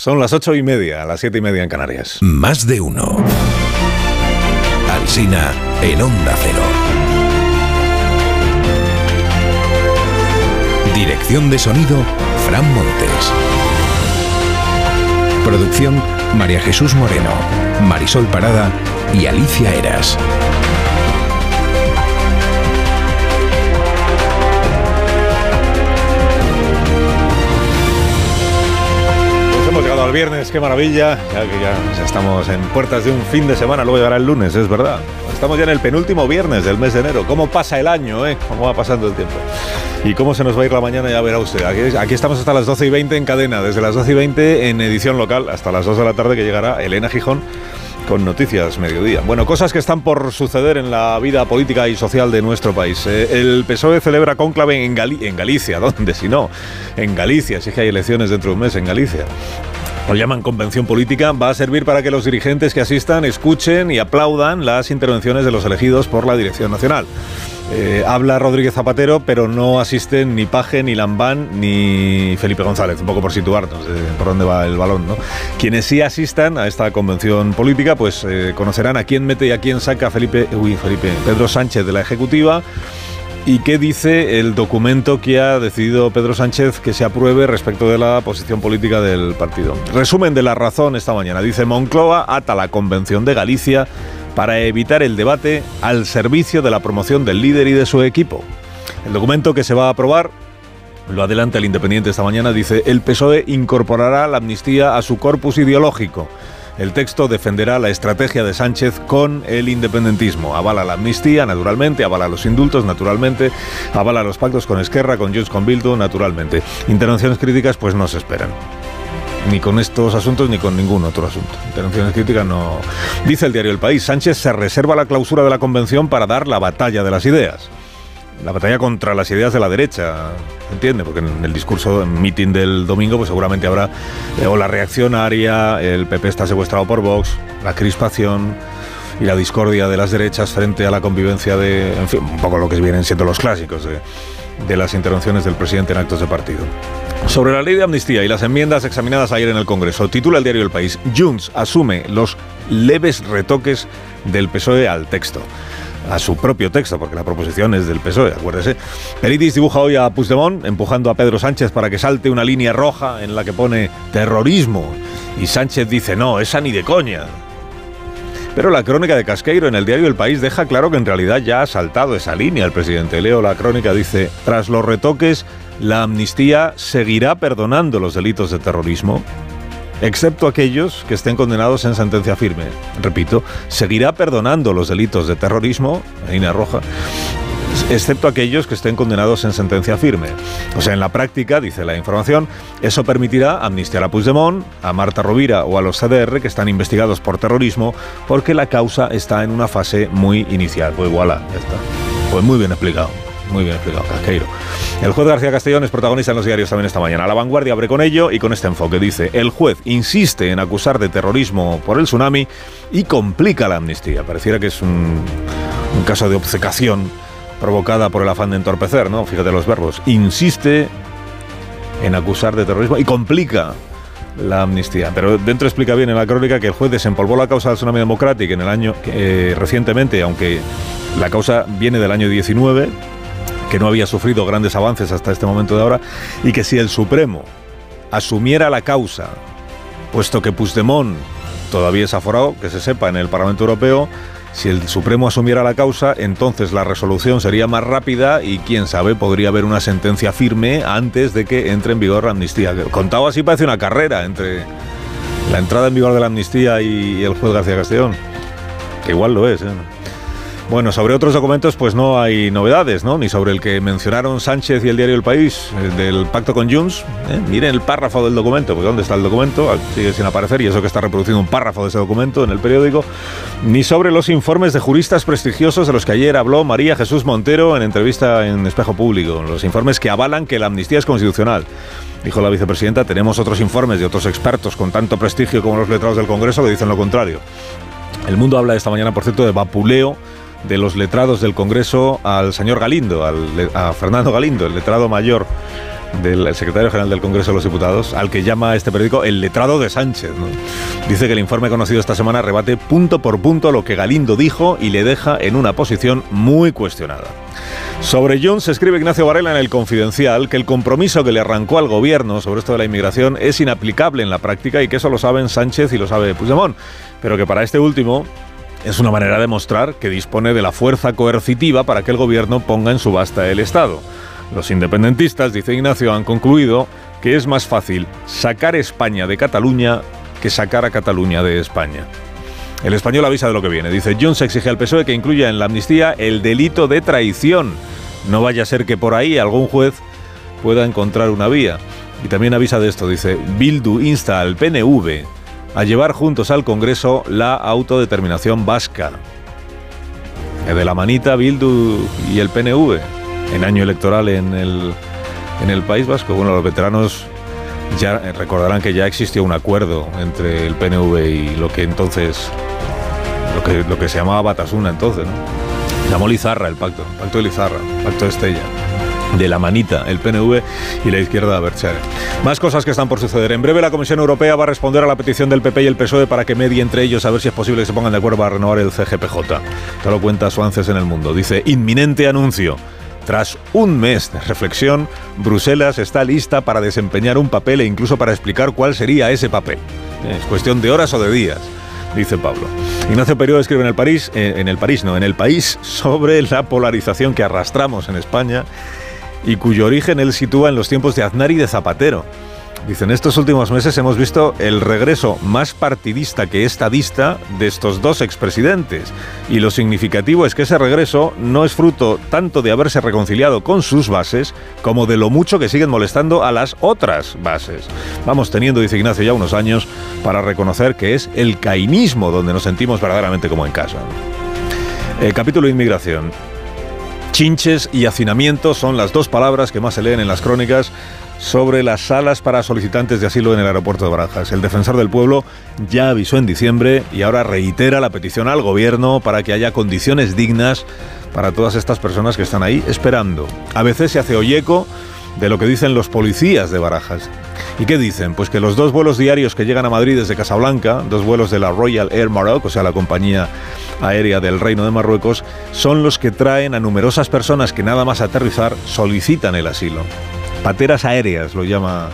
Son las ocho y media, las siete y media en Canarias. Más de uno. Alsina en Onda Cero. Dirección de sonido, Fran Montes. Producción, María Jesús Moreno, Marisol Parada y Alicia Eras. Al viernes, qué maravilla. Ya que ya, estamos en puertas de un fin de semana, luego llegará el lunes, es verdad. Estamos ya en el penúltimo viernes del mes de enero. ¿Cómo pasa el año, eh? ¿Cómo va pasando el tiempo? Y cómo se nos va a ir la mañana, ya verá usted. Aquí, aquí, estamos hasta las 12 y 20 en cadena, desde las 12 y 20 en edición local, hasta las 2 de la tarde que llegará Elena Gijón con Noticias Mediodía. Bueno, cosas que están por suceder en la vida política y social de nuestro país. Eh, el PSOE celebra cónclave en, en Galicia, ¿dónde si no? En Galicia, si es que hay elecciones dentro de un mes en Galicia lo llaman convención política, va a servir para que los dirigentes que asistan escuchen y aplaudan las intervenciones de los elegidos por la Dirección Nacional. Eh, habla Rodríguez Zapatero, pero no asisten ni Paje, ni Lambán, ni Felipe González, un poco por situarnos por dónde va el balón. ¿no? Quienes sí asistan a esta convención política, pues eh, conocerán a quién mete y a quién saca Felipe, uy, Felipe, Pedro Sánchez de la Ejecutiva ¿Y qué dice el documento que ha decidido Pedro Sánchez que se apruebe respecto de la posición política del partido? Resumen de la razón esta mañana. Dice Moncloa ata la Convención de Galicia para evitar el debate al servicio de la promoción del líder y de su equipo. El documento que se va a aprobar lo adelanta el Independiente esta mañana, dice, el PSOE incorporará la amnistía a su corpus ideológico el texto defenderá la estrategia de Sánchez con el independentismo. Avala la amnistía, naturalmente, avala los indultos, naturalmente, avala los pactos con Esquerra, con Junts, con Bildu, naturalmente. Intervenciones críticas, pues no se esperan ni con estos asuntos ni con ningún otro asunto. Intervenciones críticas no. Dice el diario El País, Sánchez se reserva la clausura de la convención para dar la batalla de las ideas la batalla contra las ideas de la derecha, ¿entiende? Porque en el discurso, en meeting del domingo, pues seguramente habrá eh, o la reacción aria, el PP está secuestrado por Vox, la crispación y la discordia de las derechas frente a la convivencia de, en fin, un poco lo que vienen siendo los clásicos de, de las intervenciones del presidente en actos de partido. Sobre la ley de amnistía y las enmiendas examinadas ayer en el Congreso, titula el diario El País, Junts asume los leves retoques del PSOE al texto a su propio texto, porque la proposición es del PSOE, acuérdese. Peritis dibuja hoy a Puigdemont empujando a Pedro Sánchez para que salte una línea roja en la que pone terrorismo. Y Sánchez dice, no, esa ni de coña. Pero la crónica de Casqueiro en el diario El País deja claro que en realidad ya ha saltado esa línea el presidente. Leo la crónica, dice, tras los retoques, la amnistía seguirá perdonando los delitos de terrorismo excepto aquellos que estén condenados en sentencia firme. Repito, seguirá perdonando los delitos de terrorismo, línea roja, excepto aquellos que estén condenados en sentencia firme. O sea, en la práctica, dice la información, eso permitirá amnistiar a Puigdemont, a Marta Rovira o a los CDR que están investigados por terrorismo porque la causa está en una fase muy inicial. Pues voilà, ya está. Pues muy bien explicado. Muy bien explicado, Casqueiro. El juez García Castellón es protagonista en los diarios también esta mañana. La vanguardia abre con ello y con este enfoque. Dice, el juez insiste en acusar de terrorismo por el tsunami y complica la amnistía. Pareciera que es un, caso de obcecación provocada por el afán de entorpecer, ¿no? Fíjate los verbos. Insiste en acusar de terrorismo y complica la amnistía. Pero dentro explica bien en la crónica que el juez desempolvó la causa del tsunami democrático en el año eh, recientemente, aunque la causa viene del año 19 que no había sufrido grandes avances hasta este momento de ahora, y que si el Supremo asumiera la causa, puesto que Puigdemont todavía es aforado, que se sepa en el Parlamento Europeo, si el Supremo asumiera la causa, entonces la resolución sería más rápida y quién sabe, podría haber una sentencia firme antes de que entre en vigor la amnistía. Contado así parece una carrera entre la entrada en vigor de la amnistía y el juez García Castellón, que igual lo es. ¿eh? Bueno, sobre otros documentos pues no hay novedades, ¿no? Ni sobre el que mencionaron Sánchez y el diario El País, del pacto con Junts. ¿eh? Miren el párrafo del documento, pues ¿dónde está el documento? Ah, sigue sin aparecer y eso que está reproduciendo un párrafo de ese documento en el periódico. Ni sobre los informes de juristas prestigiosos de los que ayer habló María Jesús Montero en entrevista en Espejo Público. Los informes que avalan que la amnistía es constitucional. Dijo la vicepresidenta, tenemos otros informes de otros expertos con tanto prestigio como los letrados del Congreso que dicen lo contrario. El mundo habla esta mañana, por cierto, de vapuleo de los letrados del Congreso al señor Galindo, al, a Fernando Galindo, el letrado mayor del secretario general del Congreso de los Diputados, al que llama este periódico el letrado de Sánchez. Dice que el informe conocido esta semana rebate punto por punto lo que Galindo dijo y le deja en una posición muy cuestionada. Sobre Junts escribe Ignacio Varela en el Confidencial que el compromiso que le arrancó al gobierno sobre esto de la inmigración es inaplicable en la práctica y que eso lo saben Sánchez y lo sabe Puigdemont, pero que para este último es una manera de mostrar que dispone de la fuerza coercitiva para que el gobierno ponga en subasta el Estado. Los independentistas, dice Ignacio, han concluido que es más fácil sacar España de Cataluña que sacar a Cataluña de España. El español avisa de lo que viene. Dice, Junts exige al PSOE que incluya en la amnistía el delito de traición. No vaya a ser que por ahí algún juez pueda encontrar una vía. Y también avisa de esto, dice, Bildu insta al PNV a llevar juntos al Congreso la autodeterminación vasca. De la manita Bildu y el PNV en año electoral en el, en el País Vasco. Bueno, los veteranos ya recordarán que ya existió un acuerdo entre el PNV y lo que entonces, lo que, lo que se llamaba Batasuna entonces, ¿no? Llamó Lizarra el pacto, pacto de Lizarra, pacto de Estella de la manita, el PNV y la izquierda a Bercher. Más cosas que están por suceder. En breve la Comisión Europea va a responder a la petición del PP y el PSOE para que medie entre ellos a ver si es posible que se pongan de acuerdo para renovar el CGPJ. Te lo cuenta Suances en el mundo. Dice, inminente anuncio. Tras un mes de reflexión, Bruselas está lista para desempeñar un papel e incluso para explicar cuál sería ese papel. Es cuestión de horas o de días dice Pablo. Ignacio Perio escribe en el París, eh, en el París no, en el país sobre la polarización que arrastramos en España y cuyo origen él sitúa en los tiempos de Aznar y de Zapatero. Dice, en estos últimos meses hemos visto el regreso más partidista que estadista de estos dos expresidentes. Y lo significativo es que ese regreso no es fruto tanto de haberse reconciliado con sus bases como de lo mucho que siguen molestando a las otras bases. Vamos teniendo, dice Ignacio, ya unos años para reconocer que es el cainismo donde nos sentimos verdaderamente como en casa. El capítulo de inmigración. Chinches y hacinamiento son las dos palabras que más se leen en las crónicas sobre las salas para solicitantes de asilo en el aeropuerto de Barajas. El defensor del pueblo ya avisó en diciembre y ahora reitera la petición al gobierno para que haya condiciones dignas para todas estas personas que están ahí esperando. A veces se hace eco de lo que dicen los policías de Barajas. ¿Y qué dicen? Pues que los dos vuelos diarios que llegan a Madrid desde Casablanca, dos vuelos de la Royal Air Maroc, o sea, la compañía aérea del Reino de Marruecos, son los que traen a numerosas personas que nada más aterrizar solicitan el asilo pateras aéreas, lo llama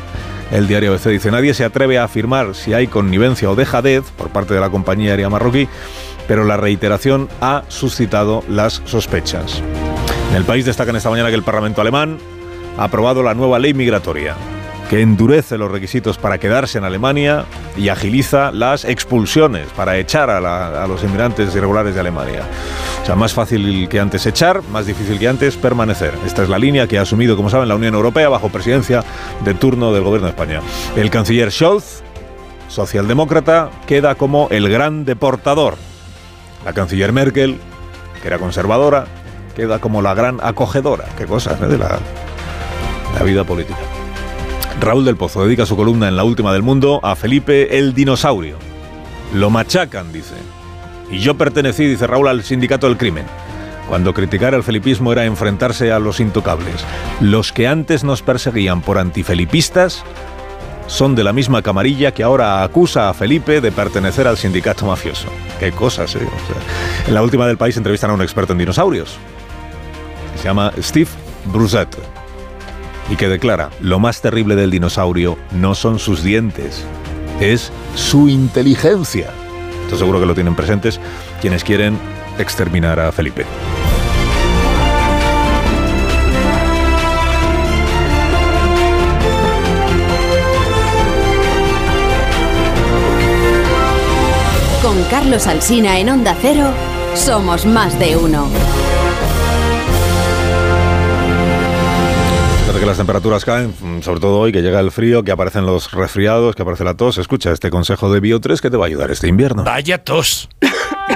el diario ABC. Dice, nadie se atreve a afirmar si hay connivencia o dejadez por parte de la compañía aérea marroquí, pero la reiteración ha suscitado las sospechas. En el país destacan esta mañana que el Parlamento alemán ha aprobado la nueva ley migratoria que endurece los requisitos para quedarse en Alemania y agiliza las expulsiones para echar a, los inmigrantes irregulares de Alemania. O sea, más fácil que antes echar, más difícil que antes permanecer. Esta es la línea que ha asumido, como saben, la Unión Europea bajo presidencia de turno del Gobierno de España. El canciller Scholz, socialdemócrata, queda como el gran deportador. La canciller Merkel, que era conservadora, queda como la gran acogedora. Qué cosa ¿eh? de la vida política. Raúl del Pozo dedica su columna en la última del mundo a Felipe el dinosaurio. Lo machacan, dice. Y yo pertenecí, dice Raúl, al sindicato del crimen. Cuando criticar al felipismo era enfrentarse a los intocables. Los que antes nos perseguían por antifelipistas son de la misma camarilla que ahora acusa a Felipe de pertenecer al sindicato mafioso. Qué cosas, ¿eh? en la última del país entrevistan a un experto en dinosaurios. Se llama Steve Brusette y que declara, lo más terrible del dinosaurio no son sus dientes, es su inteligencia. Esto seguro que lo tienen presentes quienes quieren exterminar a Felipe. Con Carlos Alsina en Onda Cero, somos más de uno. Que las temperaturas caen, mm, sobre todo hoy que llega el frío, que aparecen los resfriados, que aparece la tos, escucha este consejo de Bio3 que te va a ayudar este invierno. Vaya tos.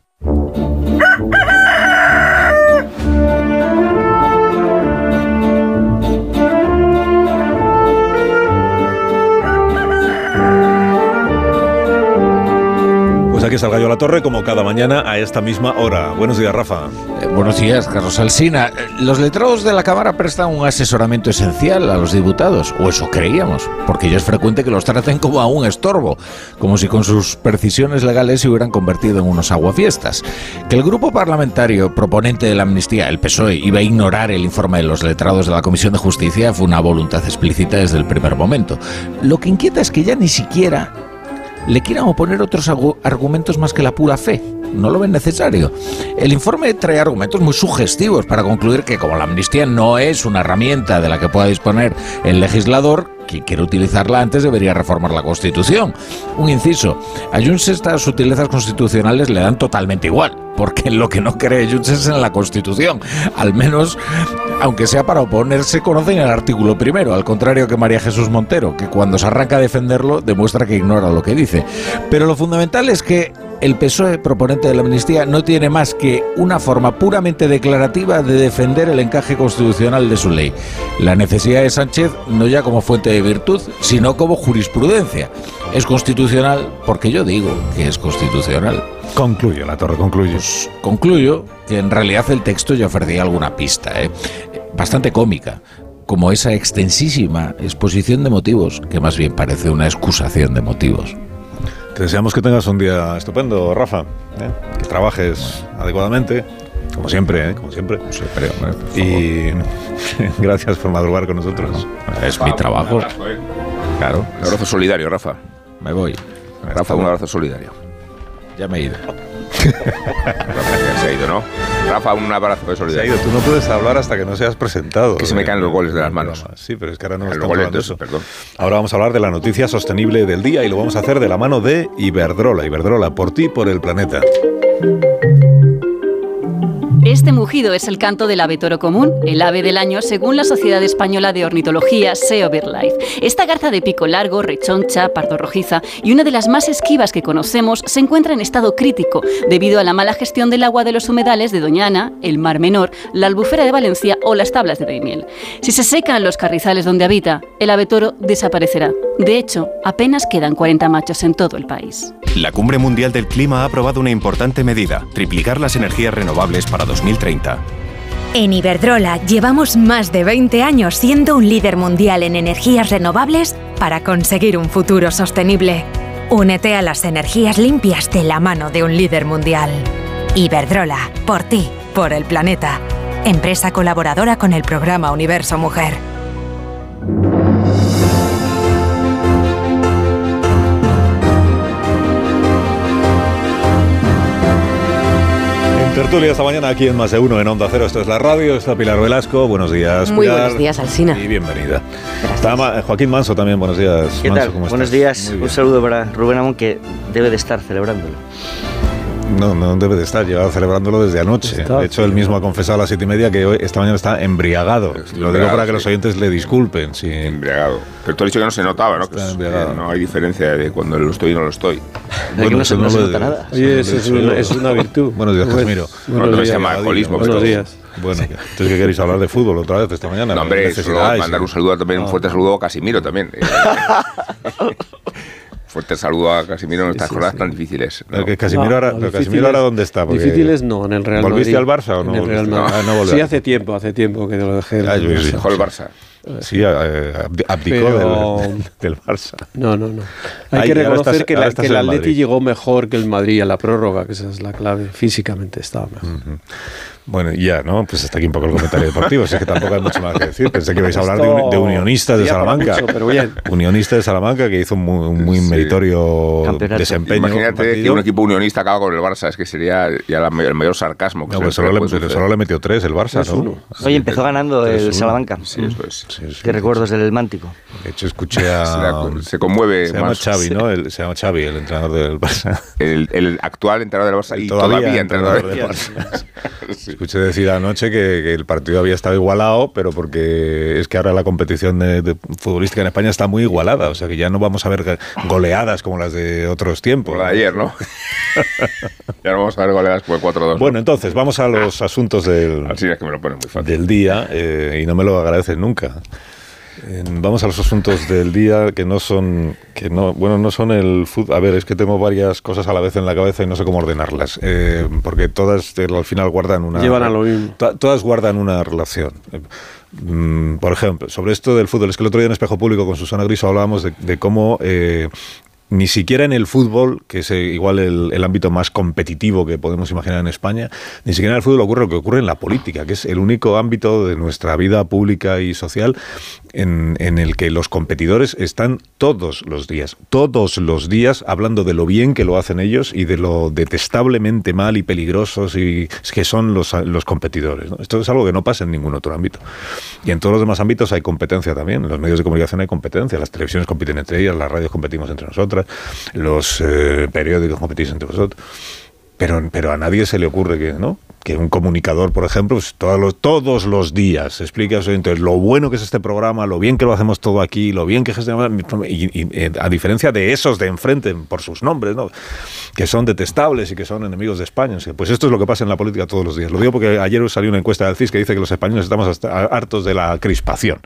Pues aquí el gallo a la torre como cada mañana a esta misma hora. Buenos días, Rafa. Eh, buenos días, Carlos Alsina. Eh, Los letrados de la Cámara prestan un asesoramiento esencial a los diputados, o eso creíamos, porque ya es frecuente que los traten como a un estorbo, como si con sus precisiones legales se hubieran convertido en unos aguafiestas. Que el grupo parlamentario proponente de la amnistía, el PSOE, iba a ignorar el informe de los letrados de la Comisión de Justicia fue una voluntad explícita desde el primer momento. Lo que inquieta es que ya ni siquiera le quieran oponer otros argu- argumentos más que la pura fe. No lo ven necesario. El informe trae argumentos muy sugestivos para concluir que como la amnistía no es una herramienta de la que pueda disponer el legislador, quien quiere utilizarla antes debería reformar la Constitución. Un inciso, a Junts estas sutilezas constitucionales le dan totalmente igual, porque lo que no cree Junts es en la Constitución. Al menos, aunque sea para oponerse, conocen el artículo primero, al contrario que María Jesús Montero, que cuando se arranca a defenderlo demuestra que ignora lo que dice. Pero lo fundamental es que el PSOE proponente de la amnistía no tiene más que una forma puramente declarativa de defender el encaje constitucional de su ley. La necesidad de Sánchez no ya como fuente de virtud, sino como jurisprudencia. Es constitucional porque yo digo que es constitucional. Concluye, la torre, concluye. Pues concluyo que en realidad el texto ya ofrecía alguna pista, ¿eh? bastante cómica, como esa extensísima exposición de motivos, que más bien parece una excusación de motivos. Te deseamos que tengas un día estupendo, Rafa. ¿eh? Que trabajes adecuadamente, como siempre, ¿eh? como siempre. Siempre, hombre, por favor. Y gracias por madrugar con nosotros. Es mi trabajo. Claro, Un abrazo solidario, Rafa. me voy. Rafa, un abrazo solidario. Ya me he ido. Rafa, que se ha ido, ¿no? Rafa, un abrazo de Se ha ido. Tú no puedes hablar hasta que no seas presentado. Que se me caen los goles de las manos. Sí, pero es que ahora no Los estamos goles, de eso. perdón. Ahora vamos a hablar de la noticia sostenible del día y lo vamos a hacer de la mano de Iberdrola. Iberdrola, por ti, por el planeta. Este mugido es el canto del ave toro común, el ave del año según la Sociedad Española de Ornitología SEO BirdLife. Esta garza de pico largo, rechoncha, pardo rojiza y una de las más esquivas que conocemos se encuentra en estado crítico debido a la mala gestión del agua de los humedales de Doñana, el Mar Menor, la Albufera de Valencia o las tablas de Daimiel. Si se secan los carrizales donde habita, el ave toro desaparecerá. De hecho, apenas quedan 40 machos en todo el país. La Cumbre Mundial del Clima ha aprobado una importante medida, triplicar las energías renovables para 2030. En Iberdrola llevamos más de 20 años siendo un líder mundial en energías renovables para conseguir un futuro sostenible. Únete a las energías limpias de la mano de un líder mundial. Iberdrola, por ti, por el planeta. Empresa colaboradora con el programa Universo Mujer. Tertulia esta mañana aquí en Más de Uno en Onda Cero. Esto es la radio. Está Pilar Velasco. Buenos días, Muy Pilar. buenos días, Alsina. Y bienvenida. Está Ma- Joaquín Manso también. Buenos días. ¿Qué Manso, tal? ¿cómo Buenos estás? días. Muy Un bien. saludo para Rubén Amón que debe de estar celebrándolo. No, no debe de estar. Lleva celebrándolo desde anoche. de hecho, él mismo ha confesado a las siete y media que hoy, esta mañana está embriagado. Estoy Lo digo para que los oyentes le disculpen. Sí. Embriagado. Pero tú has dicho que no se notaba, ¿no? Que Está es- embriagado. que no hay diferencia de cuando lo estoy y no lo estoy. Que no se, no se nota nada. he dicho yo. virtud. Buenos días, Casimiro. Bueno, no se llama alcoholismo. Buenos días. Bueno, entonces, ¿qué queréis hablar de fútbol otra vez esta mañana? No, hombre, mandar un saludo también, un fuerte saludo a Casimiro también. Fuerte saludo a Casimiro en estas Sí, jornadas sí. tan difíciles. ¿no? Que Casimiro, No, ahora, no, Casimiro ahora dónde está? Porque- Difíciles no, en el Real Madrid. ¿Volviste al Barça o no En el Real volviste? Madrid. Ah, sí, hace tiempo, hace tiempo que lo dejé. Ah, yo. Dejó el Barça. Sí, eh, abdi- abdicó Pero- del, del Barça. No, no, no. Hay Ahí, que reconocer estás- que, la- que el Atleti Madrid. llegó mejor que el Madrid a la prórroga, que esa es la clave. Físicamente estaba mejor. Ujú. Bueno, ya, ¿no? Pues hasta aquí un poco el comentario deportivo. Si es que tampoco hay mucho más que decir. Pensé que ibais a hablar de, un- de unionistas de Salamanca. mucho, pero bien. Unionista de Salamanca que hizo un muy, un muy meritorio desempeño. Imagínate que un equipo unionista acaba con el Barça, es que sería ya la- el mayor sarcasmo. que No, se pues solo, le, solo le metió tres el Barça, ¿no? Oye, empezó ganando el 3-1. Salamanca. Sí, eso es. Qué recuerdos del Mántico. De hecho, escuché a. Se la- se conmueve Se llama más. Xavi, ¿no? El- se llama Xavi, el entrenador del Barça. El, el actual entrenador del Barça y Todavía todavía, entrenador entrenador del del Barça. Escuché decir anoche que, que el partido había estado igualado, pero porque es que ahora la competición de, de futbolística en España está muy igualada. O sea que ya no vamos a ver goleadas como las de otros tiempos. La de ayer, ¿no? ya no vamos a ver goleadas por 4-2. Bueno, entonces, vamos a los asuntos del, Así es que me lo ponen muy fácil. del día eh, y no me lo agradeces nunca. Vamos a los asuntos del día que no son, que no, bueno, no son el fútbol. A ver, es que tengo varias cosas a la vez en la cabeza y no sé cómo ordenarlas, eh, porque todas al final guardan una. Llevan a lo mismo. to- Todas guardan una relación. Mm, Por ejemplo, sobre esto del fútbol, es que el otro día en Espejo Público con Susana Griso hablábamos de, de cómo eh, ni siquiera en el fútbol, que es eh, igual el, ámbito más competitivo que podemos imaginar en España, ni siquiera en el fútbol ocurre lo que ocurre en la política, que es el único ámbito de nuestra vida pública y social en, el que los competidores están todos los días, todos los días hablando de lo bien que lo hacen ellos y de lo detestablemente mal y peligrosos y que son los, los competidores. Esto es algo que no pasa en ningún otro ámbito. Y en todos los demás ámbitos hay competencia también. En los medios de comunicación hay competencia. Las televisiones compiten entre ellas, las radios competimos entre nosotras, los eh, periódicos competís entre vosotros. Pero, pero a nadie se le ocurre que, ¿no? que un comunicador, por ejemplo, pues, todos, los, todos los días explica a sus oyentes lo bueno que es este programa, lo bien que lo hacemos todo aquí, lo bien que gestionamos, y, y, eh, a diferencia de esos de enfrente, por sus nombres, ¿no? que son detestables y que son enemigos de España. Pues esto es lo que pasa en la política todos los días. Lo digo porque ayer salió una encuesta del CIS que dice que los españoles estamos hartos de la crispación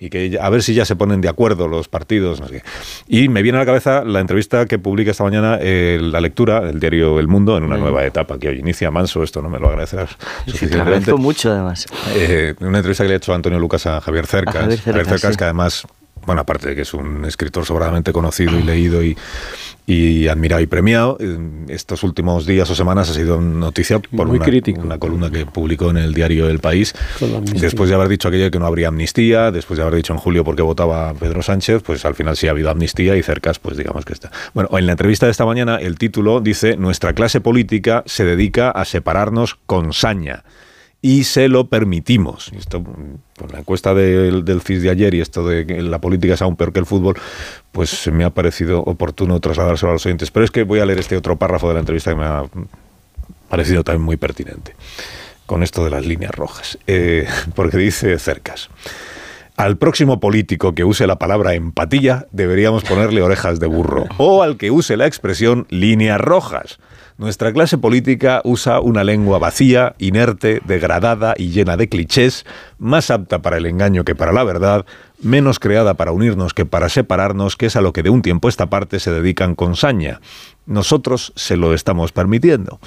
y que a ver si ya se ponen de acuerdo los partidos. No sé qué. Y me viene a la cabeza la entrevista que publica esta mañana eh, la lectura, el diario El Mundo, en una nueva etapa que hoy inicia Manso, esto no me lo agradecerás Sí, te suficientemente. agradezco mucho, además. Eh, una entrevista que le ha hecho Antonio Lucas a Javier Cercas. A Javier Cercas, sí. que además, bueno, aparte de que es un escritor sobradamente conocido y leído y, y admirado y premiado, eh, estos últimos días o semanas ha sido noticia por Muy una, crítico. una columna que publicó en el diario El País. Después de haber dicho aquello de que no habría amnistía, después de haber dicho en julio por qué votaba Pedro Sánchez, pues al final sí ha habido amnistía y Cercas, pues digamos que está. Bueno, en la entrevista de esta mañana el título dice, nuestra clase política se dedica a separarnos con saña y se lo permitimos. Esto, pues la encuesta del, del CIS de ayer y esto de que la política es aún peor que el fútbol, pues me ha parecido oportuno trasladárselo a los oyentes. Pero es que voy a leer este otro párrafo de la entrevista que me ha parecido también muy pertinente con esto de las líneas rojas. Eh, porque dice Cercas. Al próximo político que use la palabra empatía deberíamos ponerle orejas de burro. O al que use la expresión líneas rojas. Nuestra clase política usa una lengua vacía, inerte, degradada y llena de clichés, más apta para el engaño que para la verdad, menos creada para unirnos que para separarnos, que es a lo que de un tiempo esta parte se dedican con saña. Nosotros se lo estamos permitiendo.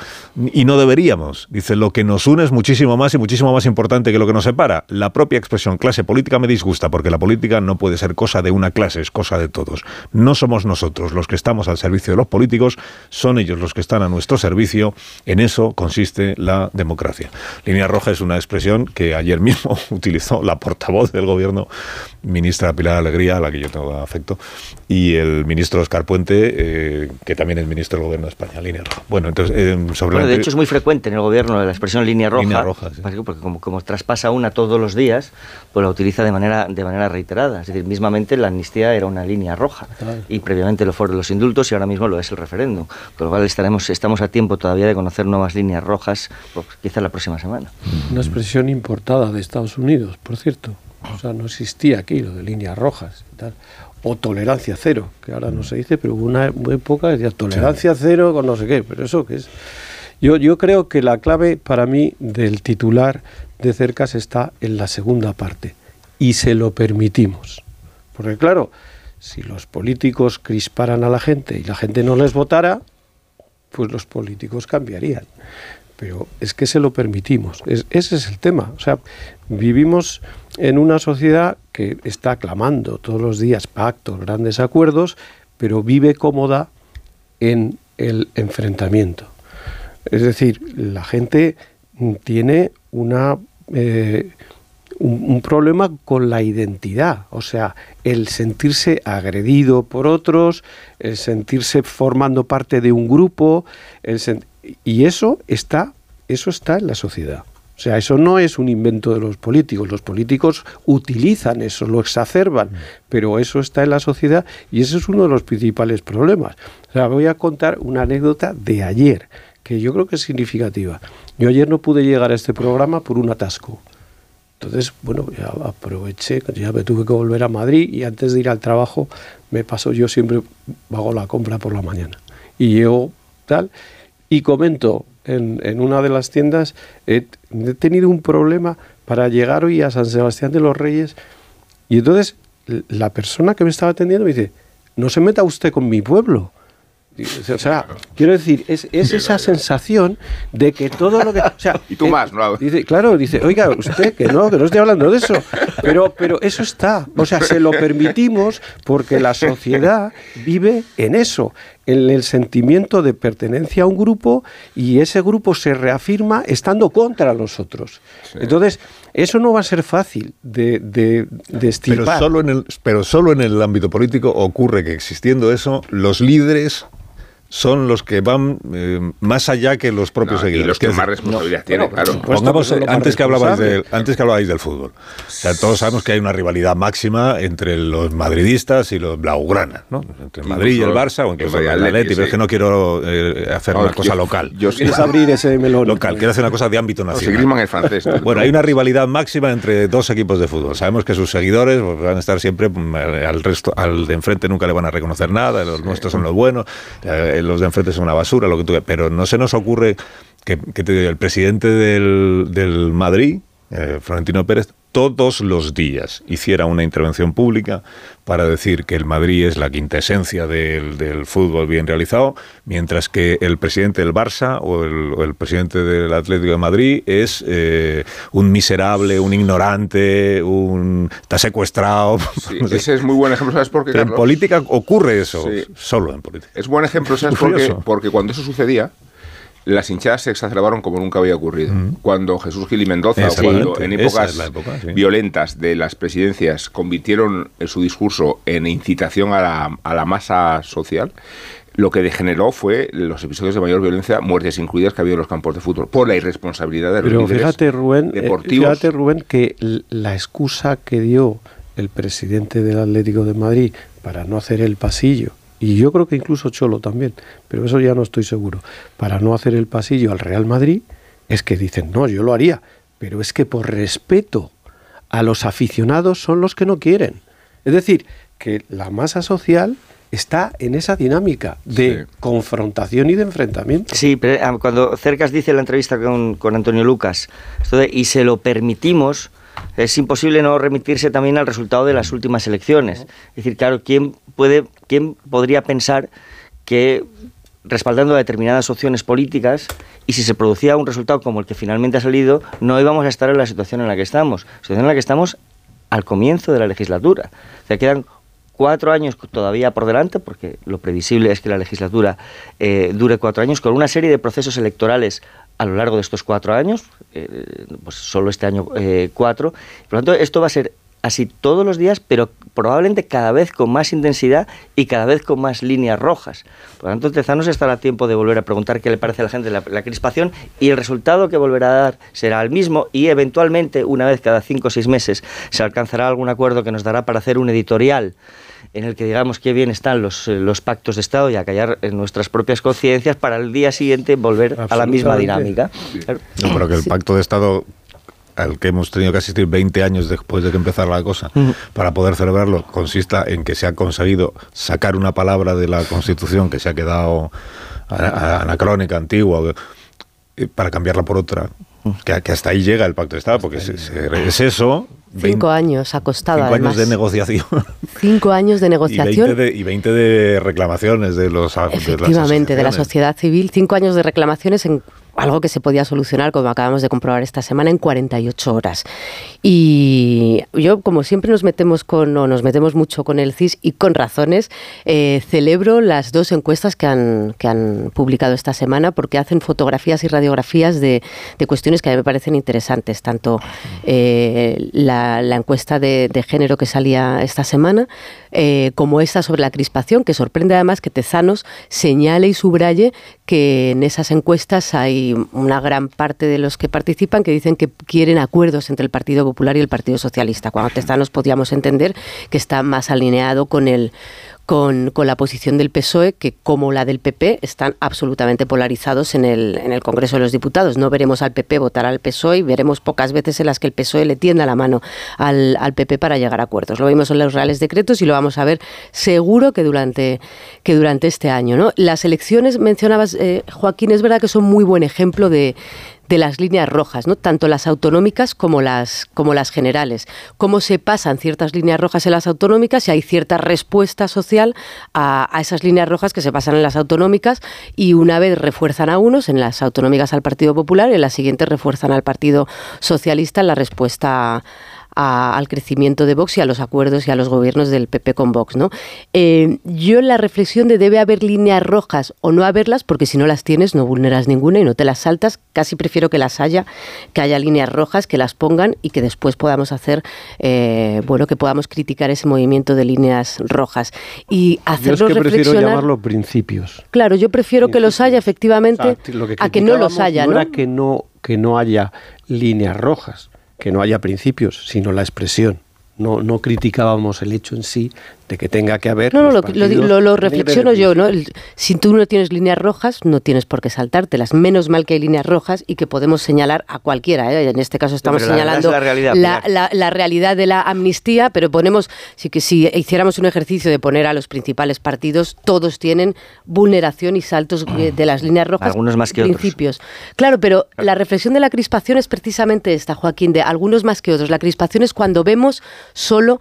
Y no deberíamos. Dice, lo que nos une es muchísimo más y muchísimo más importante que lo que nos separa. La propia expresión clase política me disgusta porque la política no puede ser cosa de una clase, es cosa de todos. No somos nosotros los que estamos al servicio de los políticos, son ellos los que están a nuestro servicio. En eso consiste la democracia. Línea roja es una expresión que ayer mismo utilizó la portavoz del gobierno, ministra Pilar Alegría, a la que yo tengo afecto, y el ministro Oscar Puente, eh, que también es ministro del gobierno de España, línea roja. Bueno, entonces, eh, sobre Bueno, de hecho es muy frecuente en el gobierno la expresión línea roja, Línea roja, sí. porque como, como traspasa una todos los días, pues la utiliza de manera, de manera reiterada. Es decir, mismamente la amnistía era una línea roja y previamente lo fueron los indultos y ahora mismo lo es el referéndum. Con lo cual estaremos, estamos a tiempo todavía de conocer nuevas líneas rojas, pues, quizá la próxima semana. Una expresión importada de Estados Unidos, por cierto. O sea, no existía aquí lo de líneas rojas y tal. O tolerancia cero, que ahora no se dice, pero hubo una época que decía tolerancia cero con no sé qué. Pero eso que es. Yo, yo creo que la clave para mí del titular de Cercas está en la segunda parte. Y se lo permitimos. Porque claro, si los políticos crisparan a la gente y la gente no les votara, pues los políticos cambiarían. Pero es que se lo permitimos. Es- ese es el tema. O sea, vivimos en una sociedad que está clamando todos los días pactos, grandes acuerdos, pero vive cómoda en el enfrentamiento. Es decir, la gente tiene una eh, un, un problema con la identidad, o sea, el sentirse agredido por otros, el sentirse formando parte de un grupo, el y eso está, eso está en la sociedad. O sea, eso no es un invento de los políticos. Los políticos utilizan eso, lo exacerban, pero eso está en la sociedad y ese es uno de los principales problemas. O sea, voy a contar una anécdota de ayer, que yo creo que es significativa. Yo ayer no pude llegar a este programa por un atasco. Entonces, bueno, ya aproveché, ya me tuve que volver a Madrid y antes de ir al trabajo me paso, yo siempre hago la compra por la mañana. Y llego tal, y comento en, en una de las tiendas, he, he tenido un problema para llegar hoy a San Sebastián de los Reyes. Y entonces la persona que me estaba atendiendo me dice, no se meta usted con mi pueblo. O sea, quiero decir, es, es esa sensación de que todo lo que... O sea, Y tú eh, más, ¿no? Dice, claro, dice, oiga, usted que no, que no estoy hablando de eso. Pero, pero eso está. O sea, se lo permitimos porque la sociedad vive en eso, en el sentimiento de pertenencia a un grupo y ese grupo se reafirma estando contra los otros. Entonces, eso no va a ser fácil de, de, de Pero solo, en el, pero solo en el ámbito político ocurre que existiendo eso, los líderes son los que van eh, más allá que los propios No, y seguidores. los que Quiero más responsabilidad tienen, claro. Pongamos, Pues más antes, que hablabais del, antes que hablabais del fútbol. O sea, todos sabemos que hay una rivalidad máxima entre los madridistas y los blaugrana, ¿no? Entre el Madrid y el Barça, o incluso el el Atleti, Atleti, pero es que no quiero eh, hacer No, una yo- cosa local. yo sí. Quieres abrir ese melón. Local, quiero hacer una cosa de ámbito No, nacional. Es francés. ¿no? Bueno, hay una rivalidad máxima entre dos equipos de fútbol. Sabemos que sus seguidores pues, van a estar siempre mm, al resto, al de enfrente nunca le van a reconocer nada, los nuestros son los buenos, eh, los de enfrente son una basura, lo que tú pero no se nos ocurre que, que te- el presidente del, del Madrid, eh, Florentino Pérez, todos los días hiciera una intervención pública para decir que el Madrid es la quintesencia del, del fútbol bien realizado, mientras que el presidente del Barça o el, o el presidente del Atlético de Madrid es eh, un miserable, un ignorante, un está secuestrado. Sí, ese es muy buen ejemplo, ¿sabes por qué, en política ocurre eso, Sí. solo en política. Es buen ejemplo, ¿sabes Es por qué? Porque cuando eso sucedía, las hinchadas se exacerbaron como nunca había ocurrido. Cuando Jesús Gil y Mendoza, cuando en épocas es la época, sí. violentas de las presidencias convirtieron eh, su discurso en incitación a la, a la masa social, lo que degeneró fue los episodios de mayor violencia, muertes incluidas, que ha habido en los campos de fútbol, por la irresponsabilidad de los Pero fíjate, Rubén, eh, deportivos. fíjate, Rubén, que la excusa que dio el presidente del Atlético de Madrid para no hacer el pasillo, y yo creo que incluso Cholo también, pero eso ya no estoy seguro, para no hacer el pasillo al Real Madrid, es que dicen, no, yo lo haría, pero es que por respeto a los aficionados son los que no quieren. Es decir, que la masa social está en esa dinámica de confrontación y de enfrentamiento. Sí, pero ah, cuando Cercas dice en la entrevista con, con Antonio Lucas, esto de, y se lo permitimos, es imposible no remitirse también al resultado de las últimas elecciones. Es decir, claro, ¿quién, puede, quién podría pensar que respaldando determinadas opciones políticas y si se producía un resultado como el que finalmente ha salido, no íbamos a estar en la situación en la que estamos. Situación en la que estamos al comienzo de la legislatura. O sea, quedan cuatro años todavía por delante, porque lo previsible es que la legislatura eh, dure cuatro años, con una serie de procesos electorales a lo largo de estos cuatro años, eh, pues solo este año eh, cuatro. Por lo tanto, esto va a ser así todos los días, pero probablemente cada vez con más intensidad y cada vez con más líneas rojas. Por lo tanto, quizá nos estará tiempo de volver a preguntar qué le parece a la gente la crispación y el resultado que volverá a dar será el mismo y eventualmente, una vez cada cinco o seis meses, se alcanzará algún acuerdo que nos dará para hacer un editorial en el que digamos qué bien están los, eh, los pactos de Estado y acallar en nuestras propias conciencias para el día siguiente volver a la misma dinámica. Yo creo que el pacto de Estado al que hemos tenido que asistir 20 años después de que empezara la cosa, para poder celebrarlo, consista en que se ha conseguido sacar una palabra de la Constitución que se ha quedado ana- anacrónica, antigua, eh, para cambiarla por otra. Que, que hasta ahí llega el pacto de Estado, porque es, es- es eso. Cinco años ha costado, cinco años además. de negociación Cinco años de y negociación. 20 de, y 20 de reclamaciones de los de las Efectivamente, de la sociedad civil, cinco años de reclamaciones en algo que se podía solucionar, como acabamos de comprobar esta semana, en 48 horas. Y yo, como siempre nos metemos con, o nos metemos mucho con el CIS y con razones, eh, celebro las dos encuestas que han, que han publicado esta semana porque hacen fotografías y radiografías de, de cuestiones que a mí me parecen interesantes, tanto eh, la, encuesta de, de género que salía esta semana, eh, como esta sobre la crispación, que sorprende además que Tezanos señale y subraye que en esas encuestas hay una gran parte de los que participan que dicen que quieren acuerdos entre el Partido Popular y el Partido Socialista, cuando Tezanos podíamos entender que está más alineado con el con, con, la posición del PSOE, que como la del PP están absolutamente polarizados en el, en el Congreso de los Diputados. No veremos al PP votar al PSOE y veremos pocas veces en las que el PSOE le tienda la mano al, al PP para llegar a acuerdos. Lo vimos en los reales decretos y lo vamos a ver seguro que durante, que durante este año. ¿no? Las elecciones, mencionabas, eh, Joaquín, es verdad que son muy buen ejemplo de, de las líneas rojas, ¿no? tanto las autonómicas como las, como las generales. Cómo se pasan ciertas líneas rojas en las autonómicas y hay cierta respuesta social a, a, esas líneas rojas que se pasan en las autonómicas y una vez refuerzan a unos, en las autonómicas al Partido Popular y en las siguientes refuerzan al Partido Socialista en la respuesta al crecimiento de Vox y a los acuerdos y a los gobiernos del PP con Vox. ¿no? Eh, yo la reflexión de debe haber líneas rojas o no haberlas, porque si no las tienes no vulneras ninguna y no te las saltas, casi prefiero que las haya, que haya líneas rojas, que las pongan y que después podamos hacer, eh, bueno, que podamos criticar ese movimiento de líneas rojas. Y hacerlo yo es que reflexionar. prefiero llamarlo principios. Claro, yo prefiero que los haya efectivamente O sea, lo que a que no los haya, no ¿no? era que no que no haya líneas rojas, que no haya principios, sino la expresión. No, no criticábamos el hecho en sí de que tenga que haber. No, no, lo, lo, lo- reflexiono yo, ¿no? El- si tú no tienes líneas rojas, no tienes por qué saltártelas. Menos mal que hay líneas rojas y que podemos señalar a cualquiera. ¿eh? En este caso estamos pero señalando la realidad, la, Pilar. la- la realidad de la amnistía, pero ponemos, sí que si hiciéramos un ejercicio de poner a los principales partidos, todos tienen vulneración y saltos de las líneas rojas. Algunos más que otros. principios. Claro, pero la reflexión de la crispación es precisamente esta, Joaquín, de algunos más que otros. La crispación es cuando vemos solo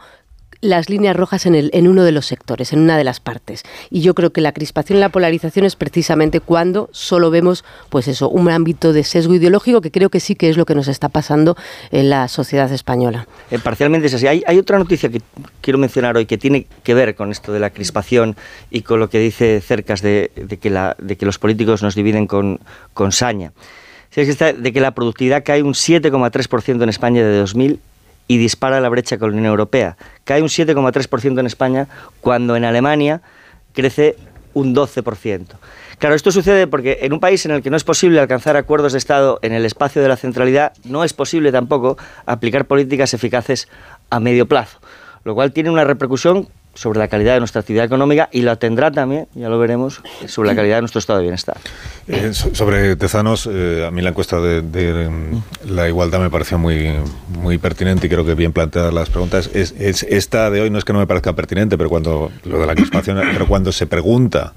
las líneas rojas en, el, en uno de los sectores, en una de las partes. Y yo creo que la crispación y la polarización es precisamente cuando solo vemos, pues eso, un ámbito de sesgo ideológico que creo que sí que es lo que nos está pasando en la sociedad española. Eh, parcialmente es así. Hay, hay otra noticia que quiero mencionar hoy que tiene que ver con esto de la crispación y con lo que dice Cercas de, de que, la, de que los políticos nos dividen con, con saña. Sí, es que de que la productividad cae un 7,3% en España de 2000 y dispara la brecha con la Unión Europea. Cae un 7,3% en España cuando en Alemania crece un 12%. Claro, esto sucede porque en un país en el que no es posible alcanzar acuerdos de Estado en el espacio de la centralidad, no es posible tampoco aplicar políticas eficaces a medio plazo, lo cual tiene una repercusión sobre la calidad de nuestra actividad económica y la tendrá también, ya lo veremos, sobre la calidad de nuestro estado de bienestar. Eh, so- sobre Tezanos, eh, a mí la encuesta de, mm, la igualdad me pareció muy, muy pertinente y creo que bien planteadas las preguntas. Es, es- esta de hoy no es que no me parezca pertinente, pero cuando lo de la pero cuando se pregunta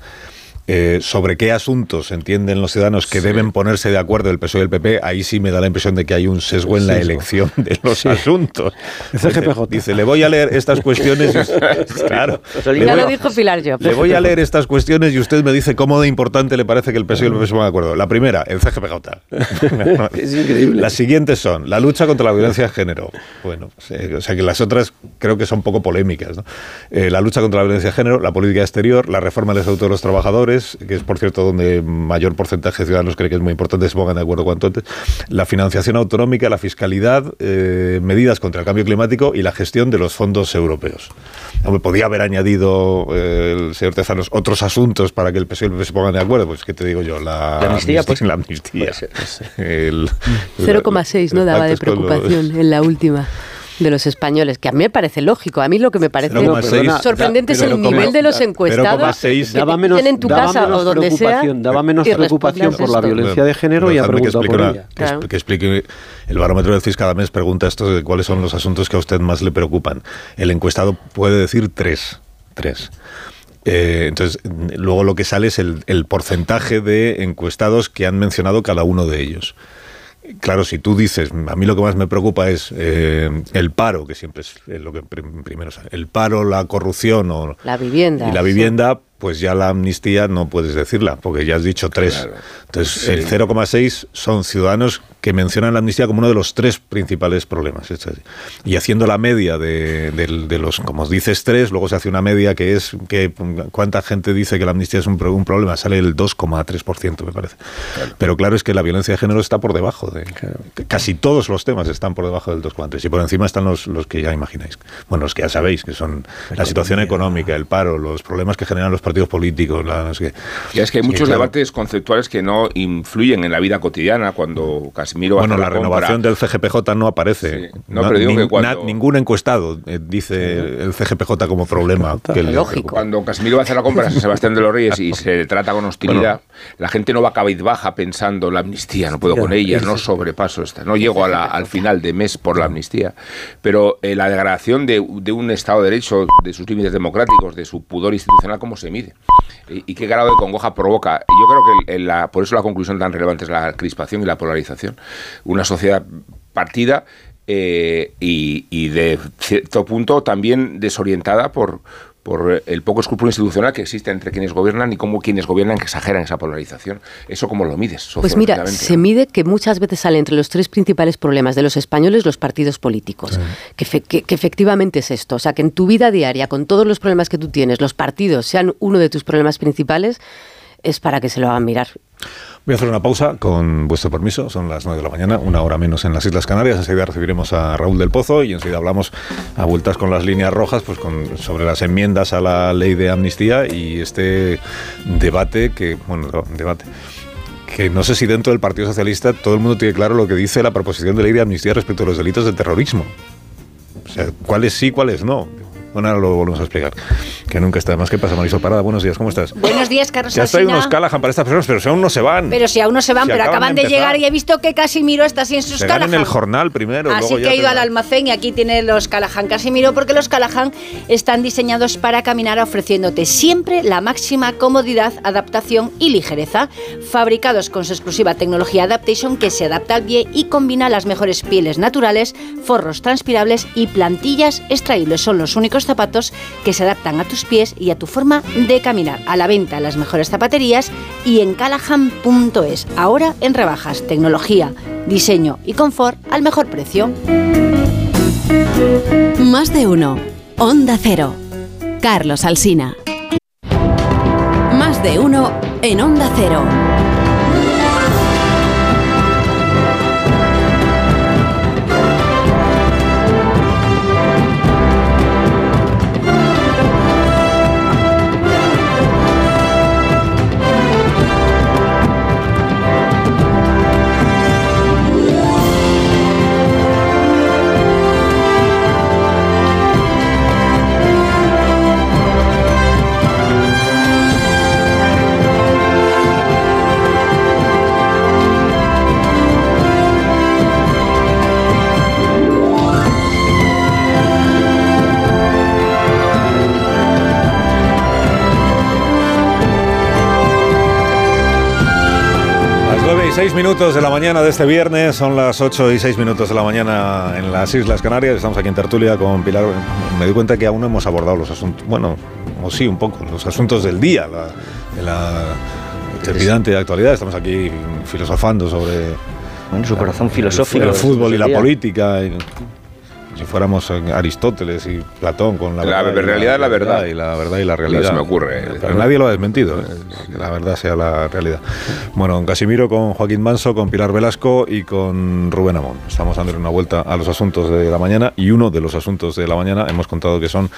eh, sobre qué asuntos entienden los ciudadanos que deben ponerse de acuerdo el PSOE y el PP, ahí sí me da la impresión de que hay un sesgo en la elección de los Sí. asuntos. CGPJ. dice, le voy a leer estas cuestiones. y- claro. le Ya voy lo a- dijo Pilar yo. le voy a leer estas cuestiones y usted me dice cómo de importante le parece que el PSOE y el PP se pongan de acuerdo. La primera, el CGPJ. Es increíble. Las siguientes son la lucha contra la violencia de género. Bueno, o sea que las otras creo que son poco polémicas. ¿no? Eh, la lucha contra la violencia de género, la política exterior, la reforma del Estatuto de los Trabajadores, que es por cierto donde mayor porcentaje de ciudadanos cree que es muy importante que se pongan de acuerdo cuanto antes, la financiación autonómica, la fiscalidad, eh, medidas contra el cambio climático y la gestión de los fondos europeos. Hombre, podía haber añadido eh, el señor Tezanos otros asuntos para que el PSOE y el PP se pongan de acuerdo. Pues, ¿qué te digo yo? La, La amnistía, pues. La amnistía. El- 0,6 no daba de con los- preocupación en la última de los españoles, que a mí me parece lógico. A mí lo que me parece 0,6. sorprendente es el como- nivel de los encuestados que daba menos, tienen en tu daba casa menos o donde sea. preocupación, daba menos preocupación por la violencia de género y ha que preguntado por explique ella. una- que expl- que explique el barómetro del CIS cada mes pregunta esto de cuáles son los asuntos que a usted más le preocupan. El encuestado puede decir tres. Tres. Eh, entonces, luego lo que sale es el, el porcentaje de encuestados que han mencionado cada uno de ellos. Claro, si tú dices, a mí lo que más me preocupa es eh, el paro, que siempre es lo que prim- primero sale, el paro, la corrupción o La vivienda. y la sí. Pues ya la amnistía no puedes decirla, porque ya has dicho tres. Entonces, el 0,6 son ciudadanos que mencionan la amnistía como uno de los tres principales problemas. Y haciendo la media de, los, como dices, tres, luego se hace una media que es que cuánta gente dice que la amnistía es un, problema, sale el 2,3%, me parece. Pero claro es que la violencia de género está por debajo de... Casi todos los temas están por debajo del 2,3 y por encima están los, los que ya imagináis. Bueno, los que ya sabéis, que son la situación económica, el paro, los problemas que generan los partidos políticos. La, Y es que hay muchos debates conceptuales que no influyen en la vida cotidiana cuando casi bueno, la, renovación del CGPJ no aparece. No, ningún encuestado eh, dice el CGPJ como problema. lógico. Cuando Casimiro va a hacer la compra a San Sebastián de los Reyes y se trata con hostilidad, la gente no va baja pensando la amnistía, no puedo con ella, no sobrepaso esta, no llego al final de mes por la amnistía. Pero eh, la degradación de, un Estado de Derecho, de sus límites democráticos, de su pudor institucional, ¿cómo se mide? ¿Y, qué grado de congoja provoca? Yo creo que por eso la conclusión tan relevante es la crispación y la polarización una sociedad partida eh, y, de cierto punto también desorientada por, por el poco escrúpulo institucional que existe entre quienes gobiernan y cómo quienes gobiernan que exageran esa polarización. ¿Eso cómo lo mides? Pues mira, se mide que muchas veces sale entre los tres principales problemas de los españoles los partidos políticos. Que, que, efectivamente es esto. O sea, que en tu vida diaria, con todos los problemas que tú tienes, los partidos sean uno de tus problemas principales, es para que se lo hagan mirar. Voy a hacer una pausa con vuestro permiso. Son las 9 de la mañana, una hora menos en las Islas Canarias. Enseguida recibiremos a Raúl del Pozo y enseguida hablamos a vueltas con las líneas rojas pues con, sobre las enmiendas a la ley de amnistía y este debate que, bueno, debate que no sé si dentro del Partido Socialista todo el mundo tiene claro lo que dice la proposición de ley de amnistía respecto a los delitos de terrorismo. O sea, cuáles sí, cuáles no. Bueno, ahora lo volvemos a explicar. Que nunca está más. ¿Qué pasa, Marisol Parada? Buenos días, ¿cómo estás? Buenos días, Carlos Ya hay unos Callahan para estas personas, pero si aún no se van. Pero si aún no se van, pero acaban de, llegar y he visto que Casimiro está así en sus se en el jornal primero. Así que he ido al almacén y aquí tiene los Callahan Casimiro, porque los Callahan están diseñados para caminar ofreciéndote siempre la máxima comodidad, adaptación y ligereza. Fabricados con su exclusiva tecnología Adaptation que se adapta al pie y combina las mejores pieles naturales, forros transpirables y plantillas extraíbles. Son los únicos zapatos que se adaptan a tus pies y a tu forma de caminar. A la venta en las mejores zapaterías y en callahan.es. Ahora en rebajas, tecnología, diseño y confort al mejor precio. Más de uno. Onda Cero. Carlos Alsina. Más de uno en Onda Cero. Seis minutos de la mañana de este viernes, son las 8 y 6 minutos de la mañana en las Islas Canarias. Estamos aquí en Tertulia con Pilar. Me doy cuenta que aún no hemos abordado los asuntos, bueno, o sí, un poco, los asuntos del día, la, de la trepidante de actualidad. Estamos aquí filosofando sobre. Bueno, su corazón filosófico. El, fútbol y la política si fuéramos Aristóteles y Platón con la, la verdad, realidad, la verdad. y la verdad y la realidad. me ocurre. Pero nadie lo ha desmentido, ¿eh? que la verdad sea la realidad. Bueno, con Casimiro, con Joaquín Manso, con Pilar Velasco y con Rubén Amón. Estamos dando una vuelta a los asuntos de la mañana y uno de los asuntos de la mañana hemos contado que son